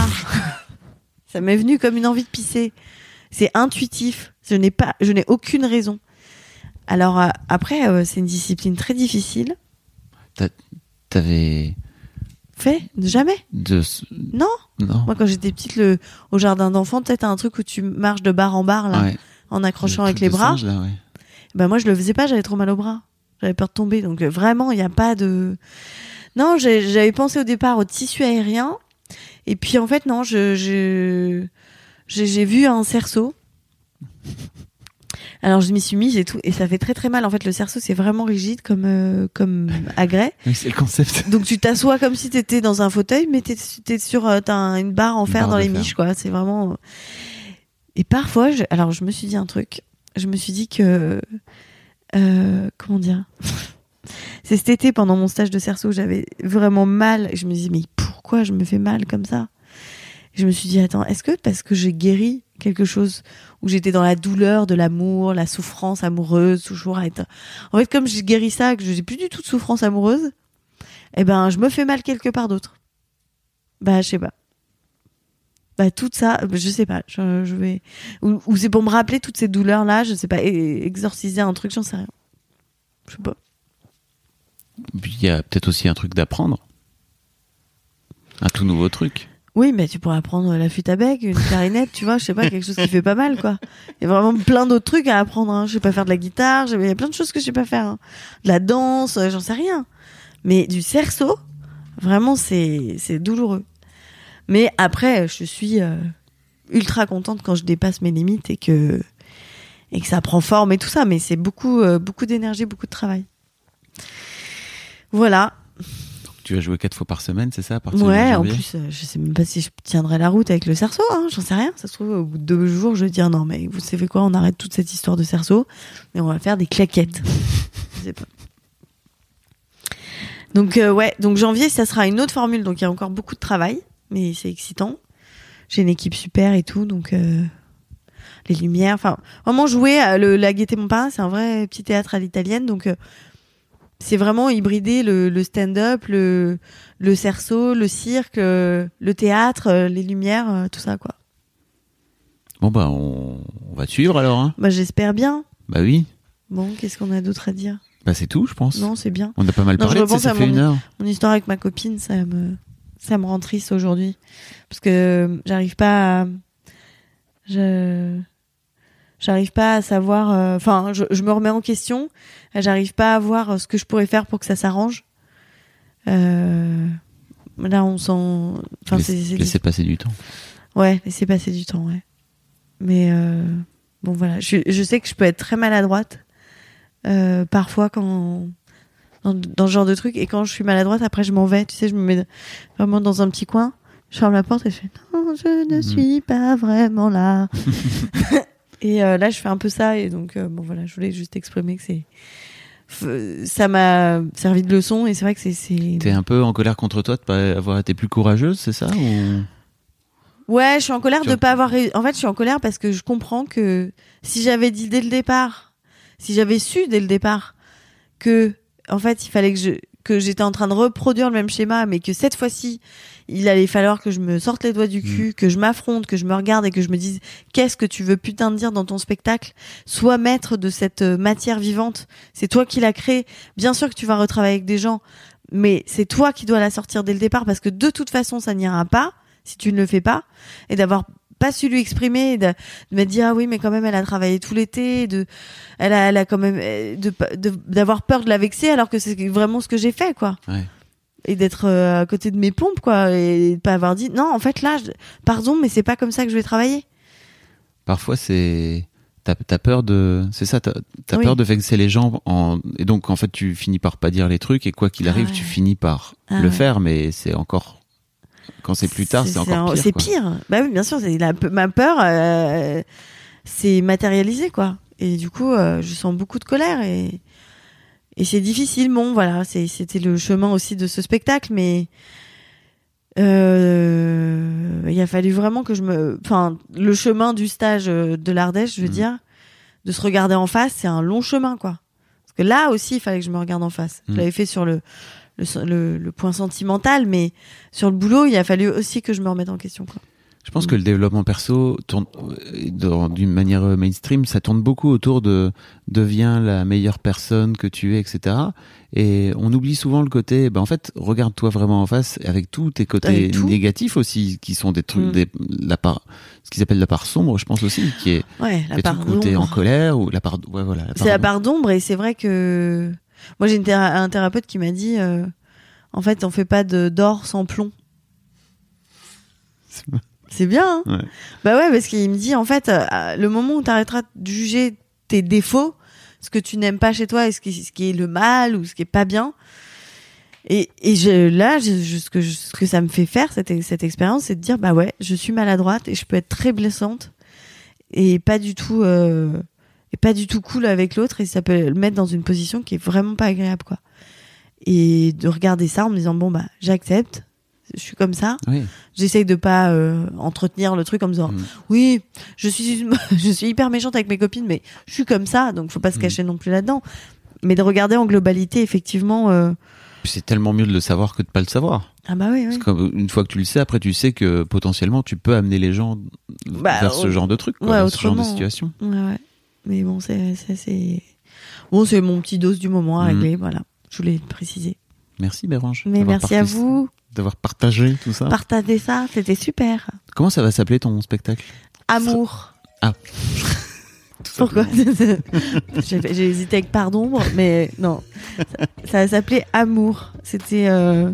Ça m'est venu comme une envie de pisser. C'est intuitif. Je n'ai pas, je n'ai aucune raison. Alors euh, après, euh, c'est une discipline très difficile. T'avais Fait? Jamais? de Non. non. Moi, quand j'étais petite, le au jardin d'enfants, peut-être un truc où tu marches de bar en bar là, Ouais. en accrochant Le avec les bras. singe, là, ouais. Ben moi, je le faisais pas. J'avais trop mal au bras. J'avais peur de tomber. Donc euh, vraiment, il n'y a pas de. Non, j'ai- j'avais pensé au départ au tissu aérien. Et puis en fait, non, je, je- j'ai j'ai vu un cerceau. Alors je m'y suis mise et tout, et ça fait très très mal. En fait, le cerceau c'est vraiment rigide comme euh, comme agrès. Oui, c'est le concept. Donc tu t'assois comme si t'étais dans un fauteuil, mais t'es t'es sur euh, une barre en fer barre dans les fer. miches quoi. C'est vraiment. Et parfois, je... alors je me suis dit un truc. Je me suis dit que euh, comment dire? C'est cet été pendant mon stage de cerceau, j'avais vraiment mal. Je me disais mais pourquoi je me fais mal comme ça? Je me suis dit attends, est-ce que parce que j'ai guéri quelque chose où j'étais dans la douleur de l'amour, la souffrance amoureuse, toujours à être. En fait, comme j'ai guéri ça, que je n'ai plus du tout de souffrance amoureuse, eh ben, je me fais mal quelque part d'autre. Bah, je sais pas. Bah, tout ça, je sais pas. Je, je vais. Ou, ou c'est pour me rappeler toutes ces douleurs-là, je sais pas, exorciser un truc, j'en sais rien. Je sais pas. Il y a peut-être aussi un truc d'apprendre. Un tout nouveau truc. Oui, mais tu pourrais apprendre la flûte à bec, une clarinette, tu vois, je sais pas, quelque chose qui fait pas mal, quoi. Il y a vraiment plein d'autres trucs à apprendre. Hein. Je sais pas faire de la guitare, il y a plein de choses que je sais pas faire. hein. De la danse, euh, j'en sais rien. Mais du cerceau, vraiment, c'est c'est douloureux. Mais après, je suis euh, ultra contente quand je dépasse mes limites et que et que ça prend forme et tout ça. Mais c'est beaucoup euh, beaucoup d'énergie, beaucoup de travail. Voilà. Tu vas jouer quatre fois par semaine, c'est ça à partir Ouais, en plus, euh, je sais même pas si je tiendrai la route avec le cerceau, hein, j'en sais rien. Ça se trouve, au bout de deux jours, je vais dire non, mais vous savez quoi, on arrête toute cette histoire de cerceau et on va faire des claquettes. je sais pas. Donc, euh, ouais, donc janvier, ça sera une autre formule, donc il y a encore beaucoup de travail, mais c'est excitant. J'ai une équipe super et tout, donc euh, les lumières, enfin, vraiment jouer à le, la Gaîté Montparnasse, c'est un vrai petit théâtre à l'italienne, donc euh, c'est vraiment hybrider le, le stand-up, le, le cerceau, le cirque, euh, le théâtre, les lumières, tout ça quoi. Bon bah on, on va te suivre alors. Hein. Bah j'espère bien. Bah oui. Bon, qu'est-ce qu'on a d'autre à dire? Bah c'est tout, je pense. Non, c'est bien. On a pas mal Non, je parlé, repense ça à fait mon- une heure. Mon histoire avec ma copine, ça me ça me rend triste aujourd'hui parce que j'arrive pas à je j'arrive pas à savoir euh, enfin je, je me remets en question, j'arrive pas à voir euh, ce que je pourrais faire pour que ça s'arrange. Euh, là on sent enfin Laisse- Laissez passer du temps. Ouais, laisser passer du temps, ouais. Mais euh, bon, voilà. Je, je sais que je peux être très maladroite euh, parfois quand dans, dans ce genre de truc. Et quand je suis maladroite, après je m'en vais. Tu sais, je me mets vraiment dans un petit coin. Je ferme la porte et je fais non, je ne Mhm. suis pas vraiment là. et euh, là, je fais un peu ça. Et donc, euh, bon, voilà, je voulais juste exprimer que c'est. Ça m'a servi de leçon et c'est vrai que c'est-. T'es un peu en colère contre toi de pas avoir été plus courageuse, c'est ça ou... Ouais, je suis en colère Tu de vois. pas avoir. En fait, je suis en colère parce que je comprends que si j'avais dit dès le départ, si j'avais su dès le départ que, en fait, il fallait que je que j'étais en train de reproduire le même schéma, mais que cette fois-ci, il allait falloir que je me sorte les doigts du cul, que je m'affronte, que je me regarde et que je me dise qu'est-ce que tu veux putain de dire dans ton spectacle? Sois maître de cette euh, matière vivante. C'est toi qui l'as créée. Bien sûr que tu vas retravailler avec des gens, mais c'est toi qui dois la sortir dès le départ parce que de toute façon, ça n'ira pas si tu ne le fais pas et d'avoir pas su lui exprimer de, de me dire ah oui mais quand même elle a travaillé tout l'été de elle a elle a quand même euh, de d'avoir peur de la vexer alors que c'est vraiment ce que j'ai fait quoi Ouais. et d'être euh, à côté de mes pompes quoi et de pas avoir dit non en fait là je- pardon mais c'est pas comme ça que je vais travailler Parfois c'est t'as as peur de c'est ça t'as as Oui. peur de vexer les gens en... et donc en fait tu finis par pas dire les trucs et quoi qu'il Ah arrive ouais. tu finis par Ah le ouais. faire mais c'est encore quand c'est plus tard c'est encore en- pire c'est pire bah oui bien sûr la ma peur euh, c'est matérialisé quoi et du coup euh, je sens beaucoup de colère et et c'est difficile bon voilà c'était le chemin aussi de ce spectacle mais Euh, il a fallu vraiment que je me, enfin, le chemin du stage euh, de l'Ardèche, je veux Mhm. dire, de se regarder en face, c'est un long chemin, quoi. Parce que là aussi, il fallait que je me regarde en face. Je Mhm. l'avais fait sur le, le, le, le point sentimental, mais sur le boulot, il a fallu aussi que je me remette en question, quoi. Je pense que le développement perso euh, d'une manière euh, mainstream, ça tourne beaucoup autour de deviens la meilleure personne que tu es, etc. Et on oublie souvent le côté, ben en fait, regarde-toi vraiment en face avec tous tes côtés tout. négatifs aussi, qui sont des trucs, Mm. des, la part, ce qu'ils appellent la part sombre, je pense aussi, qui est, Ouais, la part en colère ou la part, ouais voilà. C'est la part d'ombre et c'est vrai que moi j'ai théra- un thérapeute qui m'a dit euh, en fait on fait pas d'or sans plomb. C'est- bien. Hein Ouais. Bah ouais parce qu'il me dit en fait euh, le moment où tu arrêteras de juger tes défauts, ce que tu n'aimes pas chez toi et ce qui, ce qui est le mal ou ce qui est pas bien. Et, et je, là, je, je- ce, que, je- ce que ça me fait faire, cette, cette expérience, c'est de dire, bah ouais, je suis maladroite et je peux être très blessante et pas du tout, euh, et pas du tout cool avec l'autre et ça peut le mettre dans une position qui est vraiment pas agréable, quoi. Et de regarder ça en me disant, bon, bah, j'accepte, je suis comme ça. Oui. J'essaye de pas euh, entretenir le truc en me disant, Mm. oui, je suis, je suis hyper méchante avec mes copines, mais je suis comme ça, donc faut pas se Mm. cacher non plus là-dedans. Mais de regarder en globalité, effectivement, euh, C'est tellement mieux de le savoir que de pas le savoir. ah bah oui, oui. Parce qu'une fois que tu le sais, après tu sais que potentiellement tu peux amener les gens Bah, vers ce genre de truc, quoi, ouais, vers ce genre de situation. Ouais, ouais. Mais bon, c'est, c'est, c'est... Bon, c'est mon petit dose du moment à Mhm. régler, voilà. Je voulais le préciser. Merci Bérange. Mais merci à vous. D'avoir partagé tout ça. Partagez ça, c'était super. Comment ça va s'appeler ton spectacle? Amour. Ah. Pourquoi j'ai, j'ai hésité avec pardon, mais non. Ça, ça s'appelait Amour. C'était, euh,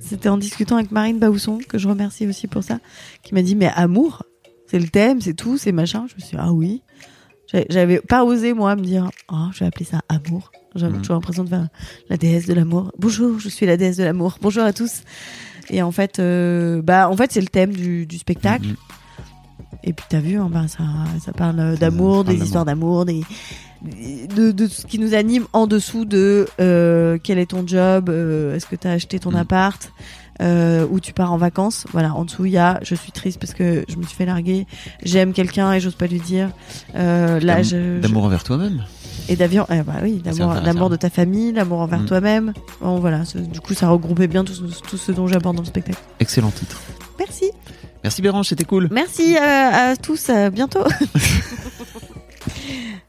c'était en discutant avec Marine Baousson, que je remercie aussi pour ça, qui m'a dit, mais Amour, c'est le thème, c'est tout, c'est machin. Je me suis dit, ah oui. J'avais- pas osé, moi, me dire, oh, je vais appeler ça Amour. J'avais Mhm. toujours l'impression de faire la déesse de l'amour. Bonjour, je suis la déesse de l'amour. Bonjour à tous. Et en fait, euh, bah, en fait, c'est le thème du, du spectacle. Mhm. Et puis t'as vu, hein, ben, ça, ça parle d'amour, parle des histoires d'amour, des de, de ce qui nous anime en dessous de euh, quel est ton job, euh, est-ce que t'as acheté ton Mm. appart, euh, où tu pars en vacances. Voilà, en dessous il y a je suis triste parce que je me suis fait larguer, j'aime quelqu'un et j'ose pas lui dire. Euh, là, D'amour envers toi-même. et d'avion, eh, bah oui, d'amour, l'amour de ta famille, l'amour envers Mm. toi-même. Bon, voilà, du coup ça regroupait bien tout, ce- tout ce dont j'aborde dans le spectacle. Excellent titre. Merci. Merci Bérange, c'était cool. Merci euh, à tous, à bientôt.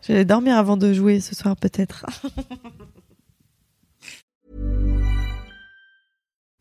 Je vais dormir avant de jouer ce soir peut-être.